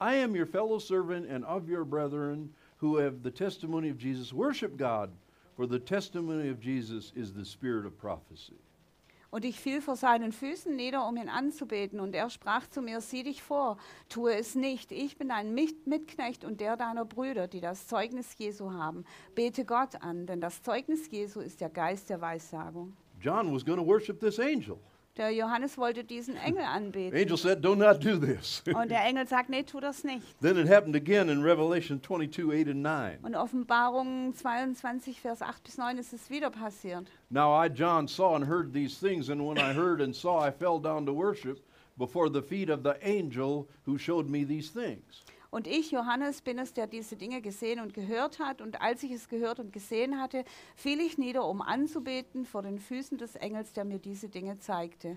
I am your fellow servant and of your brethren who have the testimony of Jesus. Worship God, for the testimony of Jesus is the spirit of prophecy. Und ich fiel vor seinen Füßen nieder, um ihn anzubeten. Und er sprach zu mir, sieh dich vor, tue es nicht. Ich bin ein Mit Mitknecht und der deiner Brüder, die das Zeugnis Jesu haben. Bete Gott an, denn das Zeugnis Jesu ist der Geist der Weissagung. John was going to worship this angel. Der Johannes wollte diesen Engel anbeten. Angel said, Do not do this. Und der Engel sagt, nee, tu das nicht. then it happened again in Revelation 22 8 and 9. Und Offenbarung 22, Vers 8 bis 9 ist es wieder passiert. Now I, John, saw and heard these things, and when I heard and saw, I fell down to worship before the feet of the angel who showed me these things. Und ich, Johannes, bin es, der diese Dinge gesehen und gehört hat. Und als ich es gehört und gesehen hatte, fiel ich nieder, um anzubeten vor den Füßen des Engels, der mir diese Dinge zeigte.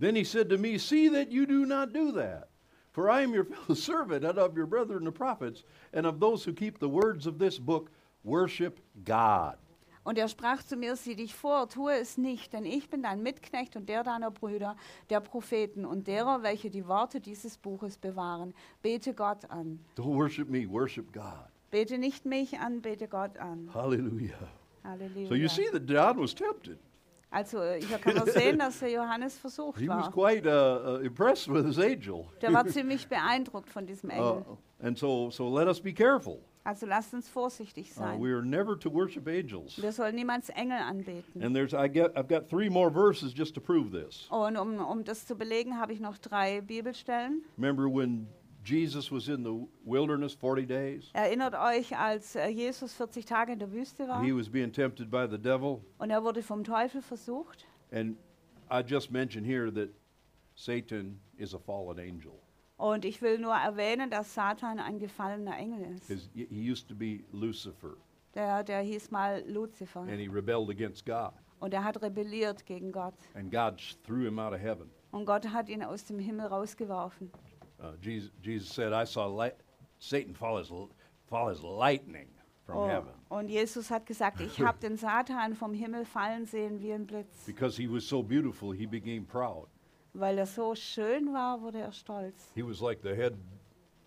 Then he said to me, See that you do not do that. For I am your fellow servant and of your brethren the prophets, and of those who keep the words of this book, worship God. Und er sprach zu mir, sieh dich vor, tue es nicht, denn ich bin dein Mitknecht und der deiner Brüder, der Propheten und derer, welche die Worte dieses Buches bewahren. Bete Gott an. Don't worship me, worship God. Bete nicht mich an, bete Gott an. Hallelujah. Halleluja. So you see that John was tempted. Also hier kann man sehen, dass der Johannes versucht He was war. quite uh, uh, impressed with his angel. Der war ziemlich beeindruckt von diesem Engel. Uh, and so, so let us be careful. Also lasst uns vorsichtig Uh, sein. we are never to worship angels. Wir sollen niemals Engel anbeten. And there's I get I've got three more verses just to prove this. Und um, um das zu belegen, habe ich noch drei Bibelstellen. Remember when Jesus was in the wilderness 40 days? Erinnert euch, als äh, Jesus 40 Tage in der Wüste war He was being tempted by the devil. und er wurde vom Teufel versucht. And I just mentioned here that Satan is a fallen angel. Und ich will nur erwähnen, dass Satan ein gefallener Engel ist. he used to be Lucifer, Der, der hieß mal Luzifer. and he rebelled against God. Und er hat rebelliert gegen Gott. And God threw him out of heaven. Und Gott hat ihn aus dem Himmel rausgeworfen. Uh, Jesus, Jesus said, I saw light, Satan fall as, fall as lightning from Oh, heaven. und Jesus hat gesagt, ich habe den Satan vom Himmel fallen sehen wie ein Blitz. Because he was so beautiful, he became proud. Weil er so schön war, wurde er stolz. He was like the head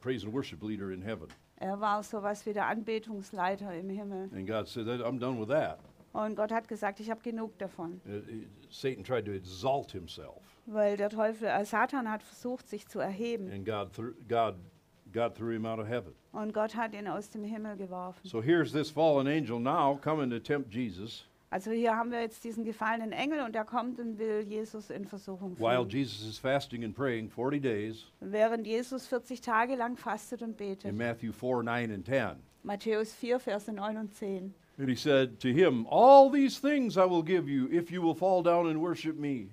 praise and worship leader in heaven. Er war so was wie der Anbetungsleiter im Himmel. And God said, "That- I'm done with that. Und Gott hat gesagt, ich habe genug davon. Uh, he- Satan tried to exalt himself, Weil der Teufel, äh, Satan hat versucht, sich zu erheben. and God, God, God threw him out of heaven. Und Gott hat ihn aus dem Himmel geworfen. So here's this fallen angel now coming to tempt Jesus Also hier haben wir jetzt diesen gefallenen Engel und er kommt und will Jesus in Versuchung while führen. Jesus is fasting and praying 40 days Während Jesus 40 Tage lang fastet und betet. in Matthew 4, 9, and 10. Matthäus 4, Verse 9 und 10. And he said to him, All these things I will give you if you will fall down and worship me.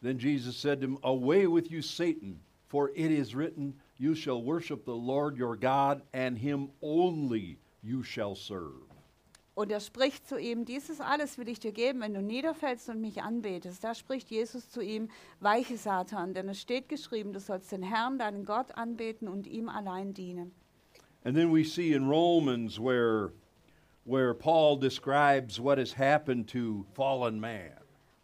Then Jesus said to him, Away with you, Satan, for it is written, You shall worship the Lord your God, and him only you shall serve. Und er spricht zu ihm, dieses alles will ich dir geben, wenn du niederfällst und mich anbetest. Da spricht Jesus zu ihm, weiche Satan, denn es steht geschrieben, du sollst den Herrn, deinen Gott, anbeten und ihm allein dienen. And then we see in Romans where, where Paul describes what has happened to fallen man.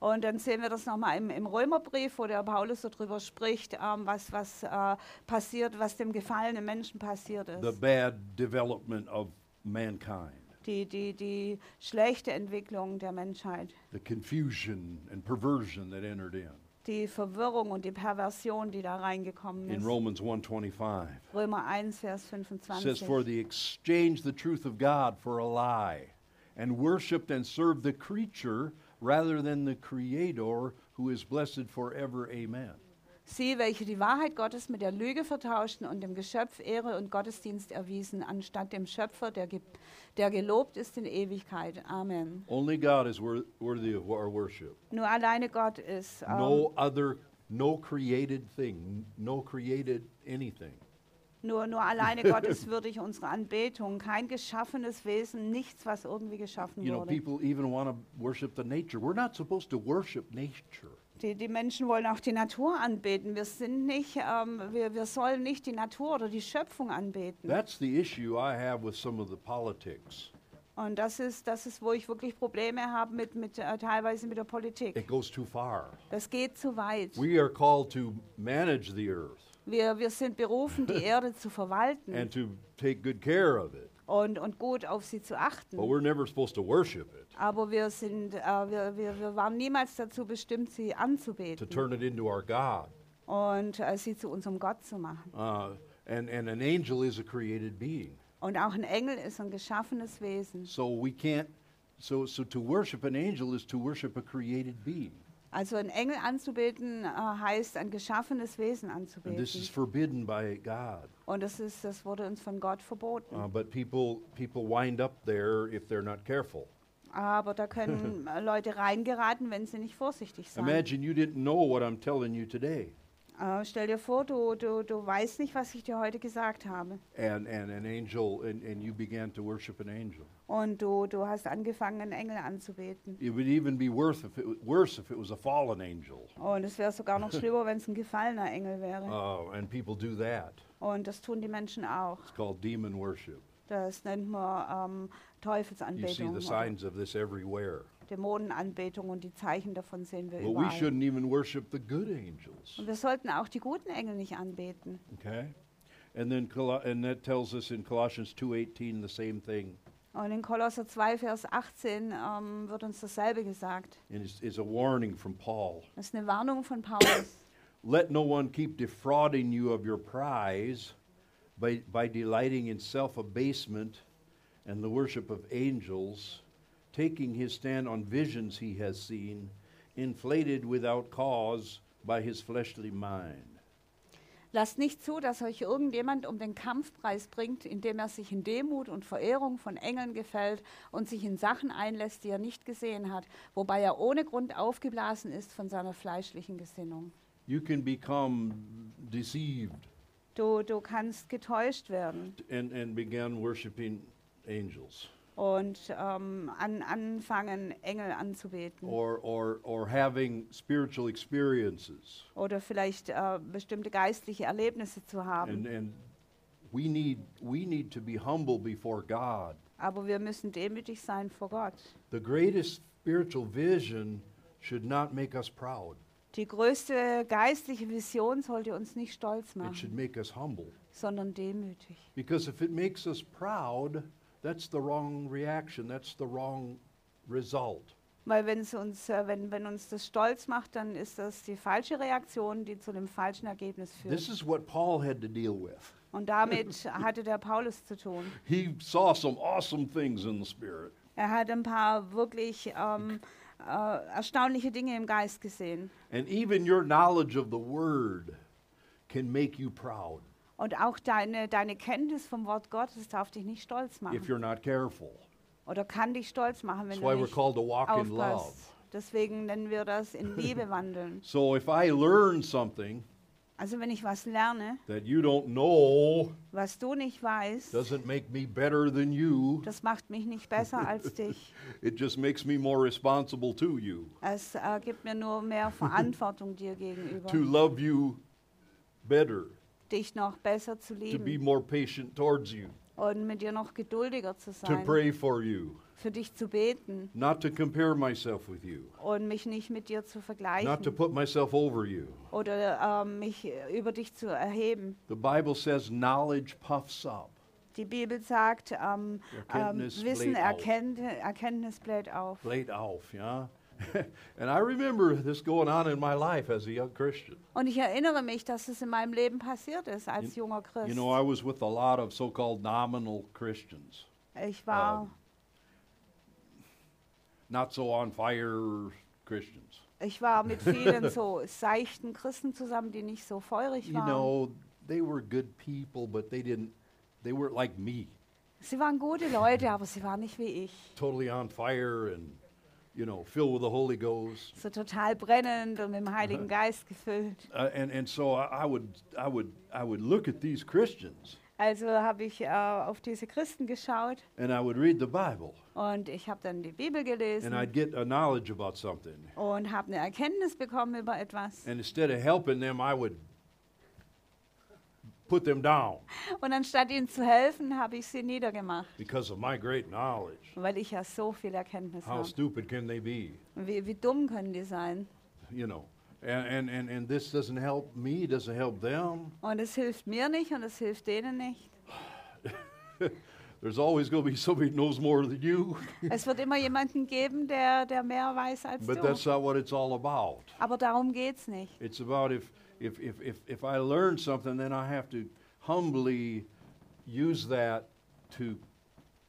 Und dann sehen wir das nochmal im, im Römerbrief, wo der Paulus so drüber spricht, ähm, was, was äh, passiert, was dem gefallenen Menschen passiert the ist. bad development of mankind, Die, die, die schlechte Entwicklung der Menschheit, the confusion and perversion that entered in. die Verwirrung und die Perversion, die da reingekommen In ist. Romans 1:25 Römer 1, Vers says 25. for the exchange the truth of God for a lie and worshiped and served the creature rather than the creator who is blessed forever amen. Sie, welche die Wahrheit Gottes mit der Lüge vertauschten und dem Geschöpf Ehre und Gottesdienst erwiesen, anstatt dem Schöpfer, der, ge der gelobt ist in Ewigkeit. Amen. Only God is wor- worthy of our worship. Nur alleine Gott ist. ähm, No other no created thing, no created anything. Nur, nur alleine Gott ist würdig unserer Anbetung. Kein geschaffenes Wesen, nichts, was irgendwie geschaffen You know, wurde. people even want to worship the nature. We're not supposed to worship nature. Die, die Menschen wollen auch die Natur anbeten. Wir sind nicht, ähm, wir, wir sollen nicht die Natur oder die Schöpfung anbeten. That's the issue I have with some of the politics. Und das ist, das ist, wo ich wirklich Probleme habe mit, mit äh, teilweise mit der Politik. It goes too far. Das geht zu weit. We are called to manage the earth Wir, wir sind berufen, die Erde zu verwalten and to take good care of it. Und, und gut auf sie zu But achten. we're never supposed to worship it, Aber wir, sind, äh, wir, wir, wir waren niemals dazu bestimmt, sie to anzubeten turn it into our God. und äh, sie zu unserem Gott zu machen. Uh, and, and an angel is a created being. Und auch ein Engel ist ein geschaffenes Wesen. So we can't, so, so to worship an angel is to worship a created being. Also ein Engel anzubeten äh, heißt, ein geschaffenes Wesen And this is anzubeten. forbidden by God. Und das, ist, das wurde uns von Gott verboten. Uh, but people, people wind up there if they're not careful. Aber da können Leute reingeraten, wenn sie nicht vorsichtig sind. Imagine you didn't know what I'm telling you today. Äh, stell dir vor, du, du, du weißt nicht, was ich dir heute gesagt habe. and, and an angel, and, and you began to worship an angel. Und du, du hast angefangen, einen Engel anzubeten. It would even be worse if it, worse if it was a fallen angel. Und es wäre sogar noch schlimmer, wenn es ein gefallener Engel wäre. Uh, and people do that. Und das tun die Menschen auch. It's called demon worship. Das nennt man ähm, You see Teufelsanbetung, the signs of this everywhere. Dämonenanbetung und die Zeichen davon sehen wir But we überall. shouldn't even worship the good angels. Und wir sollten auch die guten Engel nicht anbeten. Okay? And then Col- and that tells us in Colossians 2:18 the same thing. Und in Kolosser 2, Vers 18 ähm, wird uns dasselbe gesagt. And it's, it's a warning from Paul. Das ist eine Warnung von Paulus. Let no one keep defrauding you of your prize by, by delighting in self abasement and the worship of angels, taking his stand on visions he has seen, inflated without cause by his fleshly mind. Lasst nicht zu, dass euch irgendjemand um den Kampfpreis bringt, indem er sich in Demut und Verehrung von Engeln gefällt und sich in Sachen einlässt, die er nicht gesehen hat, wobei er ohne Grund aufgeblasen ist von seiner fleischlichen Gesinnung. You can become deceived Du, du kannst getäuscht werden and, and begin worshiping angels und ähm, an, anfangen, Engel anzubeten or, or, or having spiritual experiences. oder vielleicht äh, bestimmte geistliche Erlebnisse zu haben. And, and we, need, we need to be humble before God. Aber wir müssen demütig sein vor Gott. The greatest spiritual vision should not make us proud. Die größte geistliche Vision sollte uns nicht stolz It should machen, make us humble. sondern demütig. Because if it makes us proud, that's the wrong reaction, that's the wrong result. Weil wenn es uns, äh, wenn, wenn uns das stolz macht, dann ist das die falsche Reaktion, die zu dem falschen Ergebnis This führt. is what Paul had to deal with. Und damit hatte der Paulus zu tun. He saw some awesome things in the Spirit. Er hat ein paar wirklich ähm, äh, erstaunliche Dinge im Geist gesehen. And even your knowledge of the Word can make you proud Und auch deine, deine Kenntnis vom Wort Gottes darf dich nicht stolz if machen. you're not careful. Oder kann dich stolz machen, wenn That's why du we're nicht called to walk in love. aufpasst. Deswegen nennen wir das in Liebe wandeln. So if I learn something Also wenn ich was lerne, that you don't know, was du nicht weißt, doesn't make me better than you. das macht mich nicht besser als dich. It just makes me more responsible to you, Es äh, gibt mir nur mehr Verantwortung dir to gegenüber, love you better, dich noch besser zu to be lieben more patient towards you, und mit dir noch geduldiger zu to sein, pray for you, für dich zu beten not to compare myself with you, und mich nicht mit dir zu not to vergleichen put myself over you. oder ähm, mich äh, über dich zu erheben. The Bible says knowledge puffs up. Die Bibel sagt, ähm, ähm, Erkenntnis Wissen, bläht auf. Erkenntnis, Erkenntnis bläht auf. Laid auf, yeah? and I remember this going on in my life as a young Christian. Und ich erinnere mich, dass es in meinem Leben passiert ist als junger Christ. You know, I was with a lot of so called nominal Christians, ich war, um, not so on fire Christians. ich war mit vielen so seichten Christen zusammen, die nicht so feurig You waren. know, they were good people, but they didn't, they weren't like me, Sie waren gute Leute, aber sie waren nicht wie ich. totally on fire and, you know, filled with the Holy Ghost. So total brennend und mit dem Heiligen Geist gefüllt. Uh, and, and so I, I would, I, would, I would look at these Christians Also habe ich äh, auf diese Christen geschaut and I would read the Bible und ich habe dann die Bibel and I'd get a knowledge about something. und habe eine Erkenntnis bekommen über etwas. And instead of helping them, I would put them down Und anstatt ihnen zu helfen, habe ich sie niedergemacht, because of my great knowledge. weil ich ja so viel Erkenntnis How habe. stupid can they be? Wie, wie dumm können die sein? You know. And, and, and, and this doesn't help me, doesn't help them. Und es hilft mir nicht und es hilft denen nicht. There's always going to be somebody who knows more than you, Es wird immer jemanden geben, der, der mehr weiß als but du. that's not what it's all about. Aber darum geht's nicht. It's about if, if, if, if, if I learn something, then I have to humbly use that to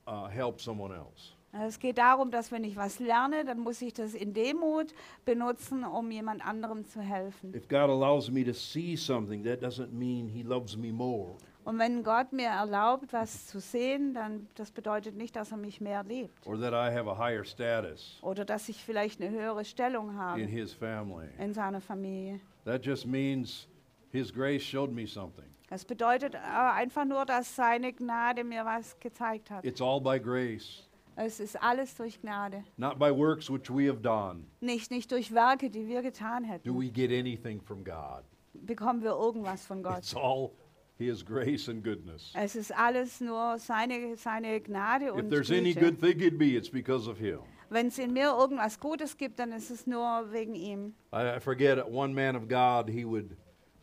uh, help someone else. Es geht darum, dass wenn ich was lerne, dann muss ich das in Demut benutzen, um jemand anderem zu helfen. If God allows me to see something, that doesn't mean He loves me more. Und wenn Gott mir erlaubt, was zu sehen, dann das bedeutet nicht, dass er mich mehr liebt or that I have a higher status oder dass ich vielleicht eine höhere Stellung in habe his family. in seiner Familie. That just means His grace showed me something. Das bedeutet äh, einfach nur, dass seine Gnade mir was gezeigt hat. It's all by grace, Es ist alles durch Gnade. not by works which we have done. Nicht, nicht durch Werke, die wir getan hätten. Do we get anything from God? bekommen wir irgendwas von Gott. It's all His grace and goodness. Es ist alles nur seine, seine Gnade und If there's any good thing in me, it's because of Him. Wenn es in mir irgendwas Gutes gibt, dann ist es nur wegen ihm. I forget one man of God, he would,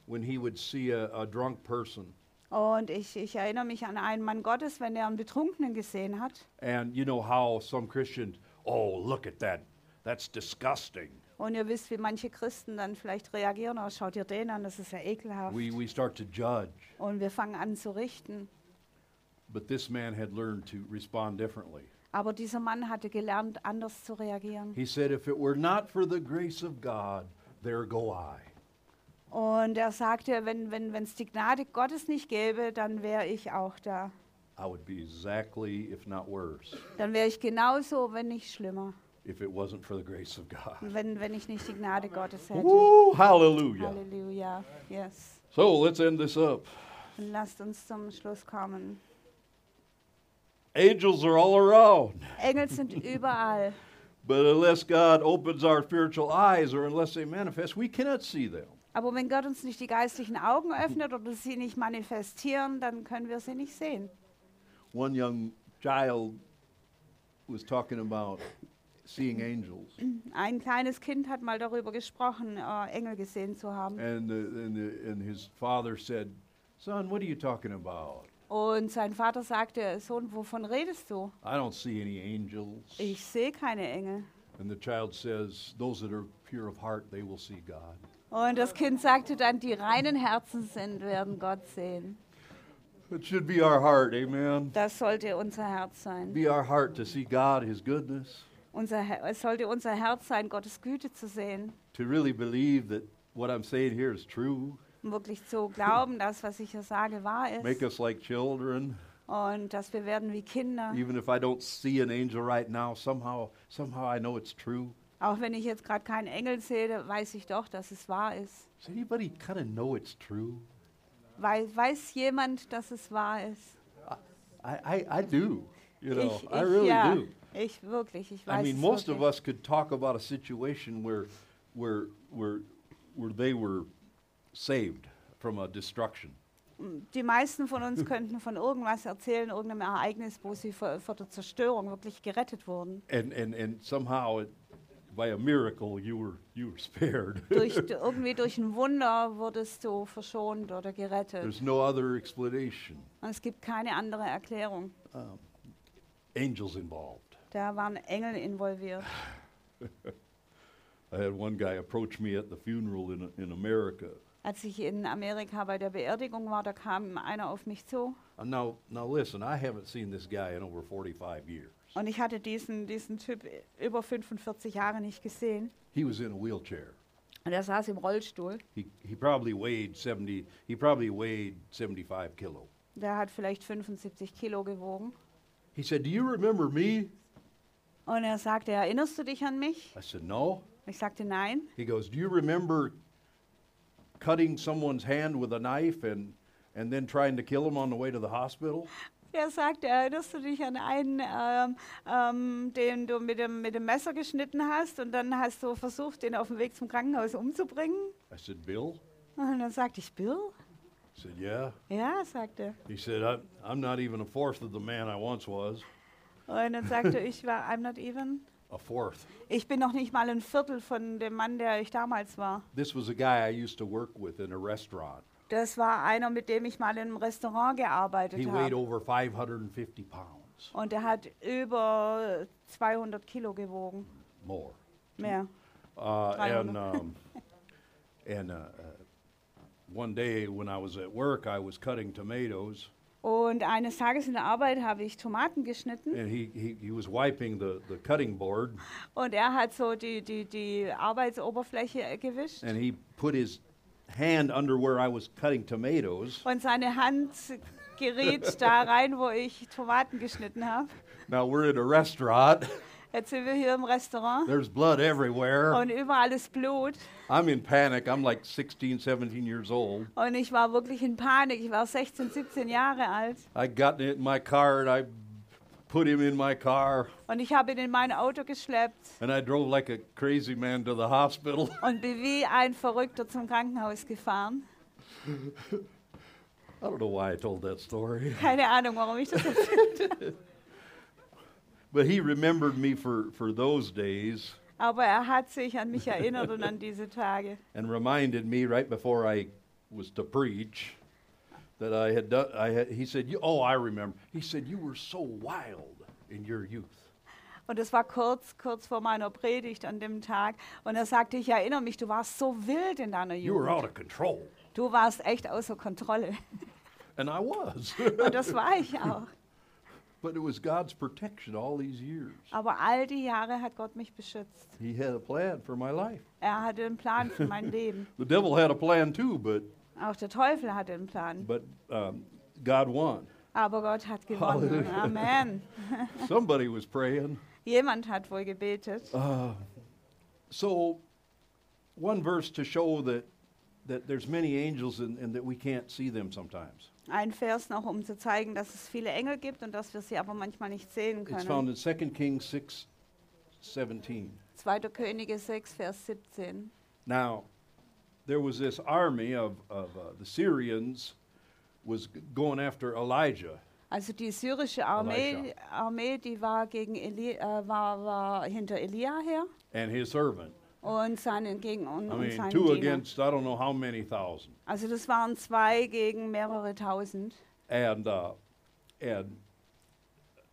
when he would see a, a drunk person, Und ich, ich erinnere mich an einen Mann Gottes, wenn er einen Betrunkenen gesehen hat. and you know how some Christians, oh, look at that, that's disgusting. Und ihr wisst, wie manche Christen dann vielleicht reagieren, oh, schaut ihr den an, das ist ja ekelhaft. We, we start to judge. Und wir fangen an zu richten. But this man had learned to respond differently. Aber dieser Mann hatte gelernt, anders zu reagieren. He said, If it were not for the grace of God, there go I. Und er sagte, wenn es wenn, es die Gnade Gottes nicht gäbe, dann wäre ich auch da. I would be exactly, if not worse, Dann wäre ich genauso, wenn nicht schlimmer. if it wasn't for the grace of God. Wenn, wenn ich nicht die Gnade Gottes hätte. Woo, hallelujah. Halleluja. Yes. So let's end this up. Und lasst uns zum Schluss kommen. Angels are all around. Engel sind überall. But unless God opens our spiritual eyes or unless they manifest, we cannot see them. Aber wenn Gott uns nicht die geistlichen Augen öffnet oder sie nicht manifestieren, dann können wir sie nicht sehen. One young child was talking about seeing angels. Ein kleines Kind hat mal darüber gesprochen, äh, Engel gesehen zu haben. And, the, and, the, and his father said, Son, what are you talking about? Und sein Vater sagte, Sohn, wovon redest du? I don't see any angels. Ich sehe keine Engel. And the child says, Those that are pure of heart, they will see God. Und das Kind sagte dann, die reinen Herzen sind, werden Gott sehen. It should be our heart, amen. Das sollte unser Herz sein. Be our heart to see God, His goodness, Unser, es sollte unser Herz sein, Gottes Güte zu sehen. to really believe that what I'm saying here is true. Um wirklich zu glauben, dass, was ich hier sage, wahr Make ist. us like children. Und dass wir werden wie Kinder. Even if I don't see an angel right now, somehow, somehow I know it's true. Auch wenn ich jetzt gerade keinen Engel sehe, weiß ich doch, dass es wahr ist. Does anybody kind of know it's true? Weiß, weiß jemand, dass es wahr ist? I, I, I do. You know, ich, I ich, really ja, do. ich wirklich, ich weiß I mean, most of wirklich. us could talk about a situation where, where, where, where they were saved from a destruction. Die meisten von uns könnten von irgendwas erzählen, irgendeinem Ereignis, wo sie vor, vor der Zerstörung wirklich gerettet wurden. And, and, and somehow, it, by a miracle, you were, you were spared. Durch, irgendwie durch ein Wunder wurdest du verschont oder gerettet. There's no other explanation. Und es gibt keine andere Erklärung. Um, angels involved. Da waren Engel involviert. I had one guy approach me at the funeral in, in America. Als ich in Amerika bei der Beerdigung war, da kam einer auf mich zu Uh, Now, now listen, I haven't seen this guy in over 45 years. und ich hatte diesen, diesen Typ über 45 Jahre nicht gesehen. He was in a wheelchair. Und er saß im Rollstuhl. He, he probably weighed 70, he probably weighed 75 kilo. Der hat vielleicht 75 Kilo gewogen. He said, Do you remember me? Und er sagte, erinnerst du dich an mich? I said, No. Ich sagte, nein. He goes, Do you remember cutting someone's hand with a knife and, and then trying to kill him on the way to the hospital? Er sagte, erinnerst du dich an einen, ähm, ähm, den du mit dem, mit dem Messer geschnitten hast und dann hast du versucht, den auf dem Weg zum Krankenhaus umzubringen? I said, Bill? Und dann sagte ich, Bill? I said, Yeah. Ja, sagte er. He said, I'm, I'm not even a fourth of the man I once was. Und dann sagte ich, war, I'm not even. Ich bin noch nicht mal ein Viertel von dem Mann, der ich damals war. This was a guy I used to work with in a restaurant. Das war einer, mit dem ich mal einem Restaurant gearbeitet He weighed habe. over 550 pounds Und er hat über 200 Kilo gewogen. more. Mehr. Uh, and 300. um, and uh, uh, one day when I was at work, I was cutting tomatoes, Und eines Tages in der Arbeit habe ich Tomaten geschnitten. and he, he, he was wiping the, the cutting board, Und er hat so die, die, die Arbeitsoberfläche äh, gewischt. and he put his hand under where I was cutting tomatoes. Und seine Hand geriet da rein, wo ich Tomaten geschnitten habe. Now we're in a restaurant, Jetzt sind wir hier im Restaurant There's blood everywhere. und überall ist Blut. I'm in panic. I'm like 16, 17 years old. Und ich war wirklich in Panik. Ich war 16, 17 Jahre alt. I got in my car and I put him in my car Und ich habe ihn in mein Auto geschleppt and I drove like a crazy man to the hospital. und bin wie ein Verrückter zum Krankenhaus gefahren. I don't know why I told that story. Keine Ahnung, warum ich das erzählt But he remembered me for, for those days Aber er hat sich an mich erinnert und an diese Tage. and reminded me right before I was to preach that I had done. I had, he said, "Oh, I remember." He said, "You were so wild in your youth." Und es war kurz, kurz vor meiner Predigt an dem Tag. Und er sagte, ich erinnere mich, du warst so wild in deiner You were out Jugend. of control, Du warst echt außer Kontrolle. and I was. Und das war ich auch. But it was God's protection all these years. Aber all die Jahre hat Gott mich beschützt. He had a plan for my life. Er hatte einen Plan für mein Leben. The devil had a plan too, but Auch der Teufel hatte einen Plan. but um, God won. Aber Gott hat gewonnen. Halleluja. Amen. Somebody was praying. Jemand hat wohl gebetet. Uh, so, one verse to show that that there's many angels and, and that we can't see them sometimes. Ein Vers noch, um zu zeigen, dass es viele Engel gibt und dass wir sie aber manchmal nicht sehen It's found können. in 2 Kings 6, 17. 2. Könige 6, Vers 17. Now, there was this army of, of uh, the Syrians was g- going after Elijah. Also die syrische Armee, Armee die war, gegen Eli, äh, war, war hinter Elia her and his servant. Und seinen, gegen und, I und mean, seinen two Diener. against I don't know how many thousand. Also das waren zwei gegen mehrere tausend. And uh, and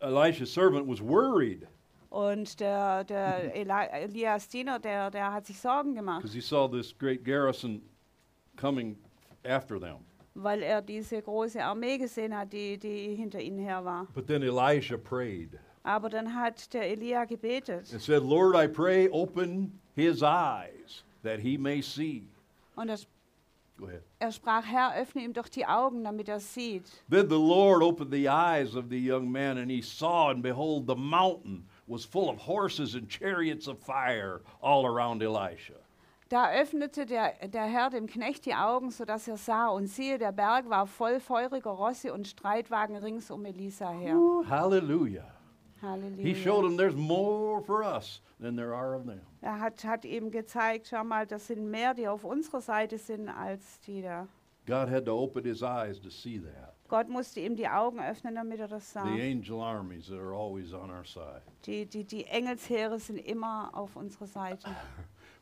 Elisha's servant was worried Und der, der Eli, Elias Diener, der, der hat sich Sorgen gemacht, because he saw this great garrison coming after them. weil er diese große Armee gesehen hat, die, die hinter ihnen her war. But then Elisha prayed Aber dann hat der Elia gebetet and said, "Lord, I pray, open his eyes that he may see." und er, Go ahead. er sprach, Herr, öffne ihm doch die Augen, damit er sieht. Then the Lord opened the eyes of the young man, and he saw, and behold, the mountain was full of horses and chariots of fire all around Elisha. Da öffnete der, der Herr dem Knecht die Augen, sodass er sah, und siehe, der Berg war voll feuriger Rosse und Streitwagen rings um Elisa her. Ooh, hallelujah. He showed them there's more for us than there are of them. Er hat, hat ihm gezeigt, schau mal, das sind mehr, die auf unserer Seite sind, als die da. God had to open his eyes to see that. Gott musste ihm die Augen öffnen, damit er das sah. The angel armies that are always on our side. Die, die, die Engelsheere sind immer auf unserer Seite.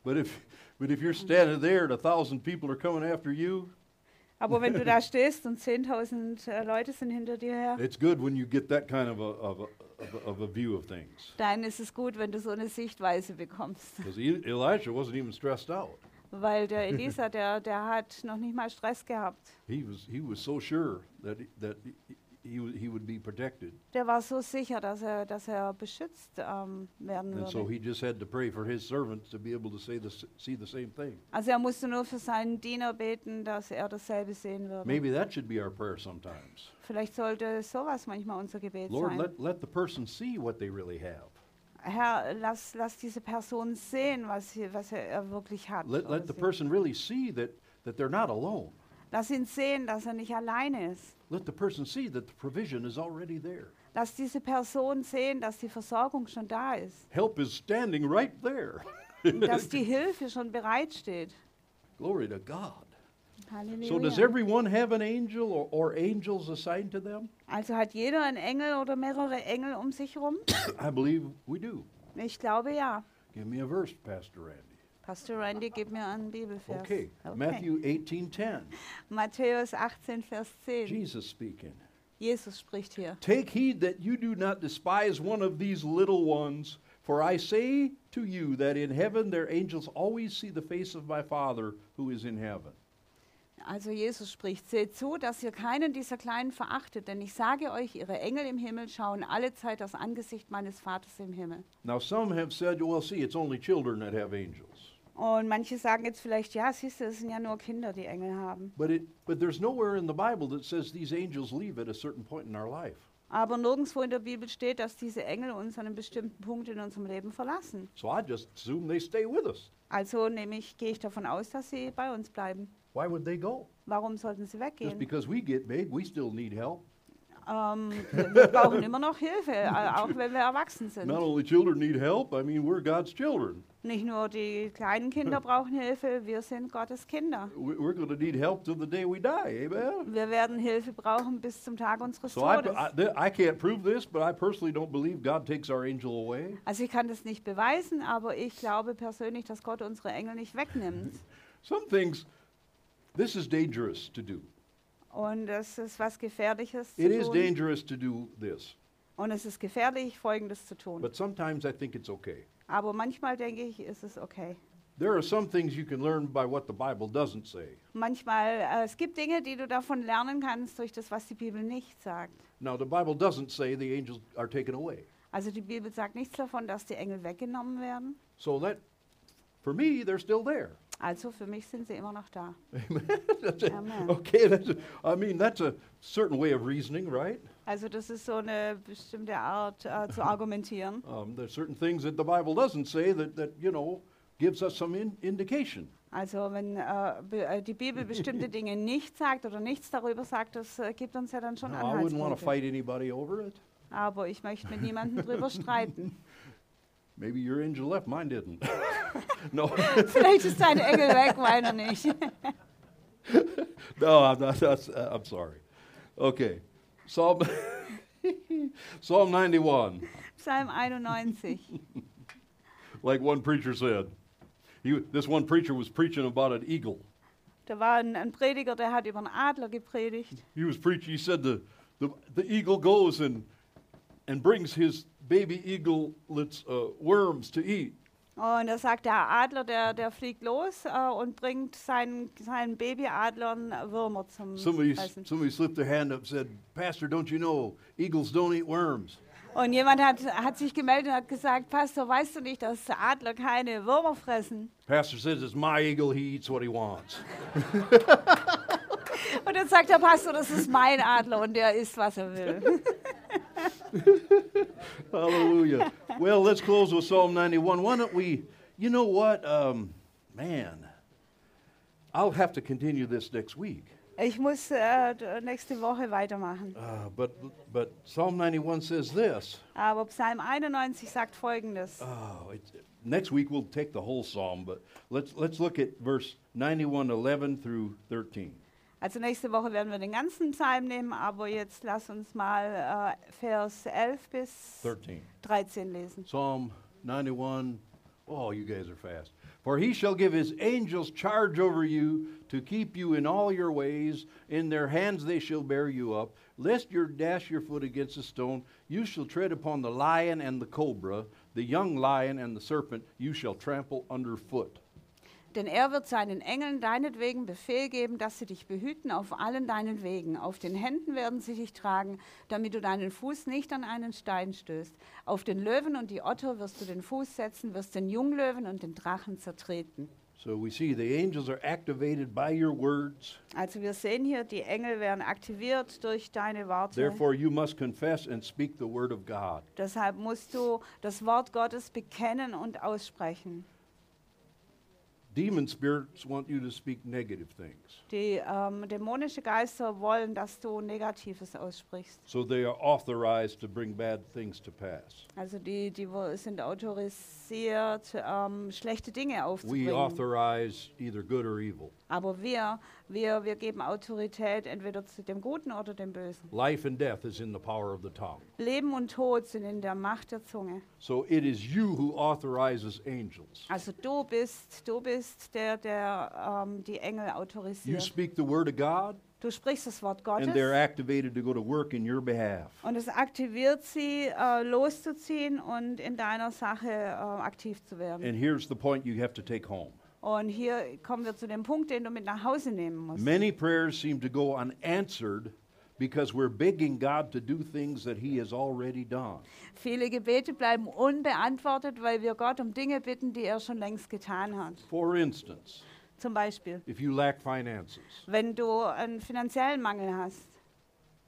But if, but if you're standing there and a thousand people are coming after you, Aber wenn du da stehst und 10.000 äh, Leute sind hinter dir her, it's good when you get that kind of a, of a, of a, view of things. dann ist es gut, wenn du so eine Sichtweise bekommst. Because Elisha wasn't even stressed out. Weil der Elisa, der, der hat noch nicht mal Stress gehabt. He was, he was so sure that, that he, he, would- be protected. Der war so sicher, dass er, dass er beschützt ähm, werden And so würde. he just had to pray for his servants to be able to say the, see the same thing. Also er musste nur für seinen Diener beten, dass er dasselbe sehen würde. Maybe that should be our prayer sometimes. Vielleicht sollte sowas manchmal unser Gebet Lord, sein. let, let the person see what they really have. Herr, lass, lass diese Person sehen, was, sie, was er, er wirklich hat. Let, let the person really see that, that they're not alone. Lass ihn sehen, dass er nicht alleine ist. Let the person see that the provision is already there. Lass diese Person sehen, dass die Versorgung schon da ist. Help is standing right there. Dass die Hilfe schon bereitsteht. Glory to God. Halleluja. So, does everyone have an angel or, or angels assigned to them? also hat jeder einen Engel oder mehrere Engel um sich herum? I believe we do. Ich glaube ja. Give me a verse, Pastor Randy. Pastor Randy, gib mir einen Bibelvers. Okay, Matthew 18:10. Matthäus 18, Vers 10. Jesus speaking. Jesus spricht hier. Take heed that you do not despise one of these little ones, for I say to you that in heaven their angels always see the face of my Father who is in heaven. Also Jesus spricht, seht zu, dass ihr keinen dieser Kleinen verachtet, denn ich sage euch, ihre Engel im Himmel schauen alle Zeit das Angesicht meines Vaters im Himmel. Now, some have said, well, see, it's only children that have angels. Und manche sagen jetzt vielleicht, ja, siehst du, es sind ja nur Kinder, die Engel haben. But, it, but there's nowhere in the Bible that says these angels leave at a certain point in our life. Aber nirgendwo in der Bibel steht, dass diese Engel uns an einem bestimmten Punkt in unserem Leben verlassen. So I just assume they stay with us. Also nämlich gehe ich davon aus, dass sie bei uns bleiben. Why would they go? Warum sollten sie Just weggehen? because we get big, we still need help. Ähm, wir brauchen immer noch Hilfe, äh, auch wenn wir erwachsen sind. Not only children need help, I mean, we're God's children. Nicht nur die kleinen Kinder brauchen Hilfe, wir sind Gottes Kinder. We- We're going to need help till the day we die. Amen. Wir werden Hilfe brauchen bis zum Tag unseres So I, Todes. I, th- I can't prove this, but I personally don't believe God takes our angel away. Also ich kann das nicht beweisen, aber ich glaube persönlich, dass Gott unsere Engel nicht wegnimmt. Some things, this is dangerous to do. Und es ist was Gefährliches It zu is tun. dangerous to do this, Und es ist gefährlich, Folgendes zu tun. but sometimes I think it's okay. Aber manchmal denke ich, ist es okay. There are some things you can learn by what the Bible doesn't say. Manchmal, äh, es gibt Dinge, die du davon lernen kannst durch das, was die Bibel nicht sagt. Now, the Bible doesn't say the angels are taken away. Also die Bibel sagt nichts davon, dass die Engel weggenommen werden. So that, for me, they're still there. Also für mich sind sie immer noch da. It. Amen. Okay, that's a, I mean, that's a certain way of reasoning, right? Also das ist so eine bestimmte Art äh, zu argumentieren. Um, there's certain things that the Bible doesn't say that, that you know, gives us some in, indication. Also wenn äh, äh, die Bibel bestimmte Dinge nicht sagt oder nichts darüber sagt, das äh, gibt uns ja dann schon Now, I wouldn't want to Anhaltspunkte. fight anybody over it. Aber ich möchte mit niemandem drüber streiten. Maybe your angel left, mine didn't. no, Vielleicht ist dein Engel weg, meiner nicht. no, I'm not. That's, uh, I'm sorry. Okay, Psalm, Psalm 91. Psalm 91. Like one preacher said, he, this one preacher was preaching about an eagle. Da war ein, ein Prediger, der hat über einen Adler gepredigt. He was preaching. He said the, the, the eagle goes and and brings his baby eaglets uh, worms to eat. Und er sagt, der Adler, der, der fliegt los äh, und bringt seinen, seinen Babyadlern Würmer zum Somebody, Fressen. somebody slipped their hand up and said, Pastor, don't you know eagles don't eat worms? Und jemand hat, hat sich gemeldet und hat gesagt, Pastor, weißt du nicht, dass Adler keine Würmer fressen? Pastor says it's my eagle. He eats what he wants. Und dann sagt der Pastor, das ist mein Adler und der isst, was er will. Hallelujah. well, let's close with Psalm 91. Why don't we, you know what? Um, man, I'll have to continue this next week. Ich muss äh, nächste Woche weitermachen. Uh, but, but Psalm 91 says this. Aber Psalm 91 sagt folgendes. Oh, it's, next week we'll take the whole psalm, but let's, let's look at verse 91, 11 through 13. Also nächste Woche werden wir den ganzen Psalm nehmen, aber jetzt lass uns mal äh, Vers 11 bis 13. 13 lesen. Psalm 91. Oh, you guys are fast. For he shall give his angels charge over you to keep you in all your ways. In their hands they shall bear you up, lest you dash your foot against a stone. You shall tread upon the lion and the cobra, the young lion and the serpent you shall trample underfoot. Denn er wird seinen Engeln deinetwegen Befehl geben, dass sie dich behüten auf allen deinen Wegen. Auf den Händen werden sie dich tragen, damit du deinen Fuß nicht an einen Stein stößt. Auf den Löwen und die Otter wirst du den Fuß setzen, wirst den Junglöwen und den Drachen zertreten. So we see the angels are activated by your words. Also wir sehen hier, die Engel werden aktiviert durch deine Worte. Therefore, you must confess and speak the word of God. Deshalb musst du das Wort Gottes bekennen und aussprechen. Demon spirits want you to speak negative things. Die ähm, dämonische Geister wollen, dass du Negatives aussprichst. So they are authorized to bring bad things to pass. Also die, die sind autorisiert, ähm, schlechte Dinge We aufzubringen. authorize either good or evil. Aber wir, wir, wir geben Autorität entweder zu dem Guten oder dem Bösen. Life and death is in the power of the tongue. Leben und Tod sind in der Macht der Zunge. So it is you who authorizes angels. Also du bist, du bist der, der ähm, die Engel You autorisiert. speak the word of God, Du sprichst das Wort and they're Gottes activated to go to work in your behalf. und es aktiviert sie, äh, loszuziehen und in deiner Sache äh, aktiv zu werden. And here's the point you have to take home. Und hier kommen wir zu dem Punkt, den du mit nach Hause nehmen musst. Many prayers seem to go unanswered because we're begging God to do things that He has already done. Viele Gebete bleiben unbeantwortet, weil wir Gott um Dinge bitten, die er schon längst getan hat. For instance, Zum Beispiel, if you lack finances, wenn du einen finanziellen Mangel hast,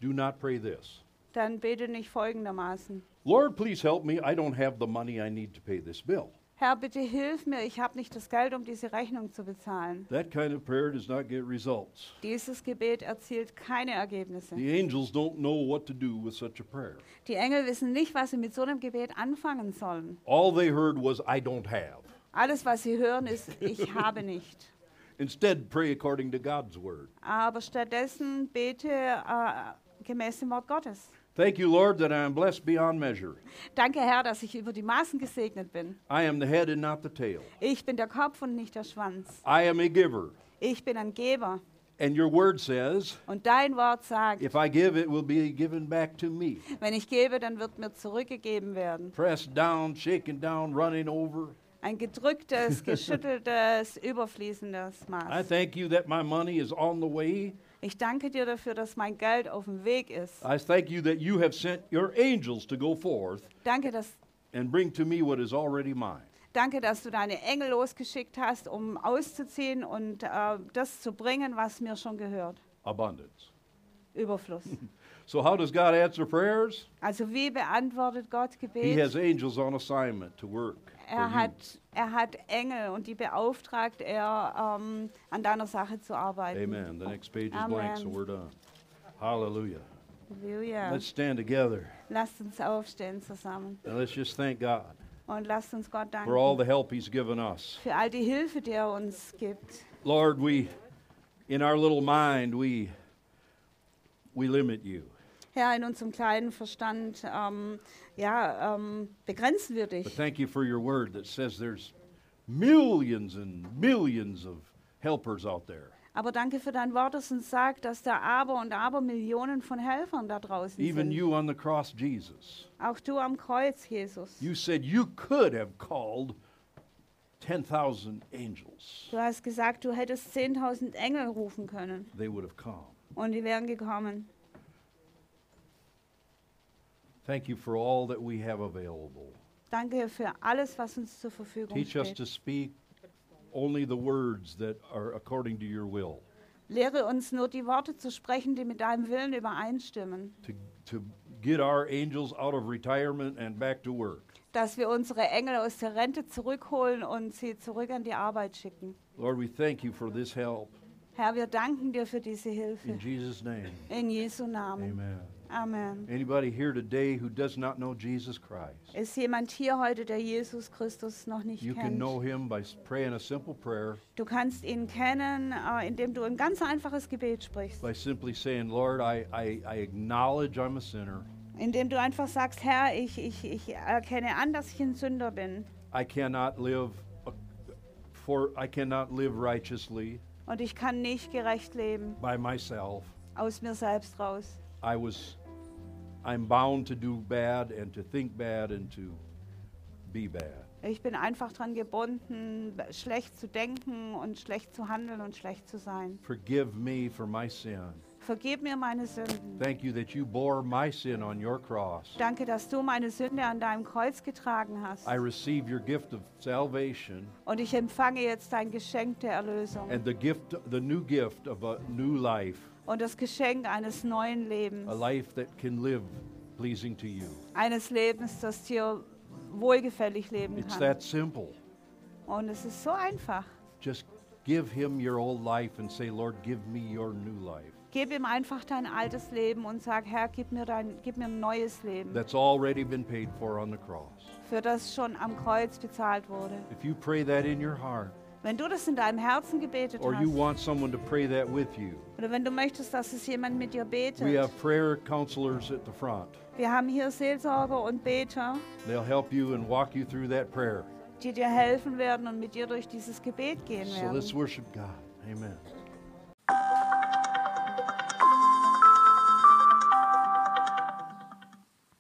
do not pray this dann bete nicht folgendermaßen. Lord, please help me. I don't have the money I need to pay this bill. Herr, bitte hilf mir, ich habe nicht das Geld, um diese Rechnung zu bezahlen. That kind of prayer does not get results. Dieses Gebet erzielt keine Ergebnisse. The angels don't know what to do with such a prayer. Die Engel wissen nicht, was sie mit so einem Gebet anfangen sollen. All they heard was, I don't have. Alles, was sie hören, ist, ich habe nicht. Instead, pray according to God's word. Aber stattdessen bete äh, gemäß dem Wort Gottes. Thank you, Lord, that I am blessed beyond measure. Danke, Herr, dass ich über die Maßen gesegnet bin. I am the head and not the tail. Ich bin der Kopf und nicht der Schwanz. I am a giver. Ich bin ein Geber. And your word says, Und dein Wort sagt, if I give, it will be given back to me. wenn ich gebe, dann wird mir zurückgegeben werden. Pressed down, shaken down, running over. Ein gedrücktes, geschütteltes, überfließendes I Maß. thank you that my money is on the way. Ich danke dir dafür, dass mein Geld auf dem Weg ist. I thank you that you have sent your angels to go forth Danke, dass, and bring to me what is already mine. danke, dass du deine Engel losgeschickt hast, um auszuziehen und äh, das zu bringen, was mir schon gehört. Abundance. Überfluss. So, how does God answer prayers? Also wie beantwortet Gott He Gebet? has angels on assignment to work. Er hat, er hat Engel und die beauftragt er, ähm, an deiner Sache zu arbeiten. Amen. The next page is blank, so Amen. we're done. Hallelujah. Halleluja. Let's stand together Lasst uns aufstehen zusammen and let's just thank God und lasst uns Gott for all danken the help He's given us. für all die Hilfe, die er uns gibt. Lord, we, in our little mind, we, we limit you. Herr, in unserem kleinen Verstand, ähm, ja, ähm, begrenzen wir But dich. thank you for your word that says there's millions and millions of helpers out there. Aber danke für dein Wort, das uns sagt, dass da aber und aber Millionen von Helfern da draußen Even sind. you on the cross, Jesus. Auch du am Kreuz, Jesus. You said you could have called 10,000 angels. Du hast gesagt, du hättest 10.000 Engel rufen können They would have come. und die wären gekommen. Thank you for all that we have available. Danke für alles, was uns zur Verfügung Teach us steht. to speak only the words that are according to your will, Lehre uns nur die Worte zu sprechen, die mit deinem Willen übereinstimmen. to, to get our angels out of retirement and back to work. Dass wir unsere Engel aus der Rente zurückholen und sie zurück an die Arbeit schicken. Lord, we thank you for this help. Herr, wir danken dir für diese Hilfe. In Jesus' name, In Jesu Namen. amen. Amen. Anybody here today who does not know Jesus Christ, Ist jemand hier heute, der Jesus Christus noch nicht you can kennt? know him by praying a simple prayer, Du kannst ihn kennen, äh, indem du ein ganz einfaches Gebet sprichst. by simply saying, Lord, I, I, I acknowledge I'm a sinner. Indem du einfach sagst, Herr, ich, ich, ich erkenne an, dass ich ein Sünder bin. I cannot live uh, for I cannot live righteously Und ich kann nicht gerecht leben, by myself. aus mir selbst raus. I was I'm bound to do bad and to think bad and to be bad. Ich bin einfach dran gebunden, schlecht zu denken und schlecht zu handeln und schlecht zu sein. Forgive me for my sin. Vergib mir meine Sünden. Thank you that you bore my sin on your cross. Danke, dass du meine Sünde an deinem Kreuz getragen hast. I receive your gift of salvation Und ich empfange jetzt dein Geschenk der Erlösung and the gift the new gift of a new life, und das Geschenk eines neuen Lebens. a life that can live pleasing to you. Eines Lebens, das dir wohlgefällig leben It's kann. that simple. Und es ist so einfach. Just give him your old life and say, Lord, give me your new life. Gib ihm einfach dein altes Leben und sag, Herr, gib mir, dein, gib mir ein neues Leben, That's already been paid for on the cross. für das schon am Kreuz bezahlt wurde. If you pray that in your heart, Wenn du das in deinem Herzen gebetet or you hast, want someone to pray that with you, oder wenn du möchtest, dass es jemand mit dir betet, we have prayer counselors at the front. wir haben hier Seelsorger und Beter, They'll help you and walk you through that prayer. die dir helfen werden und mit dir durch dieses Gebet gehen So let's werden. worship God. Amen.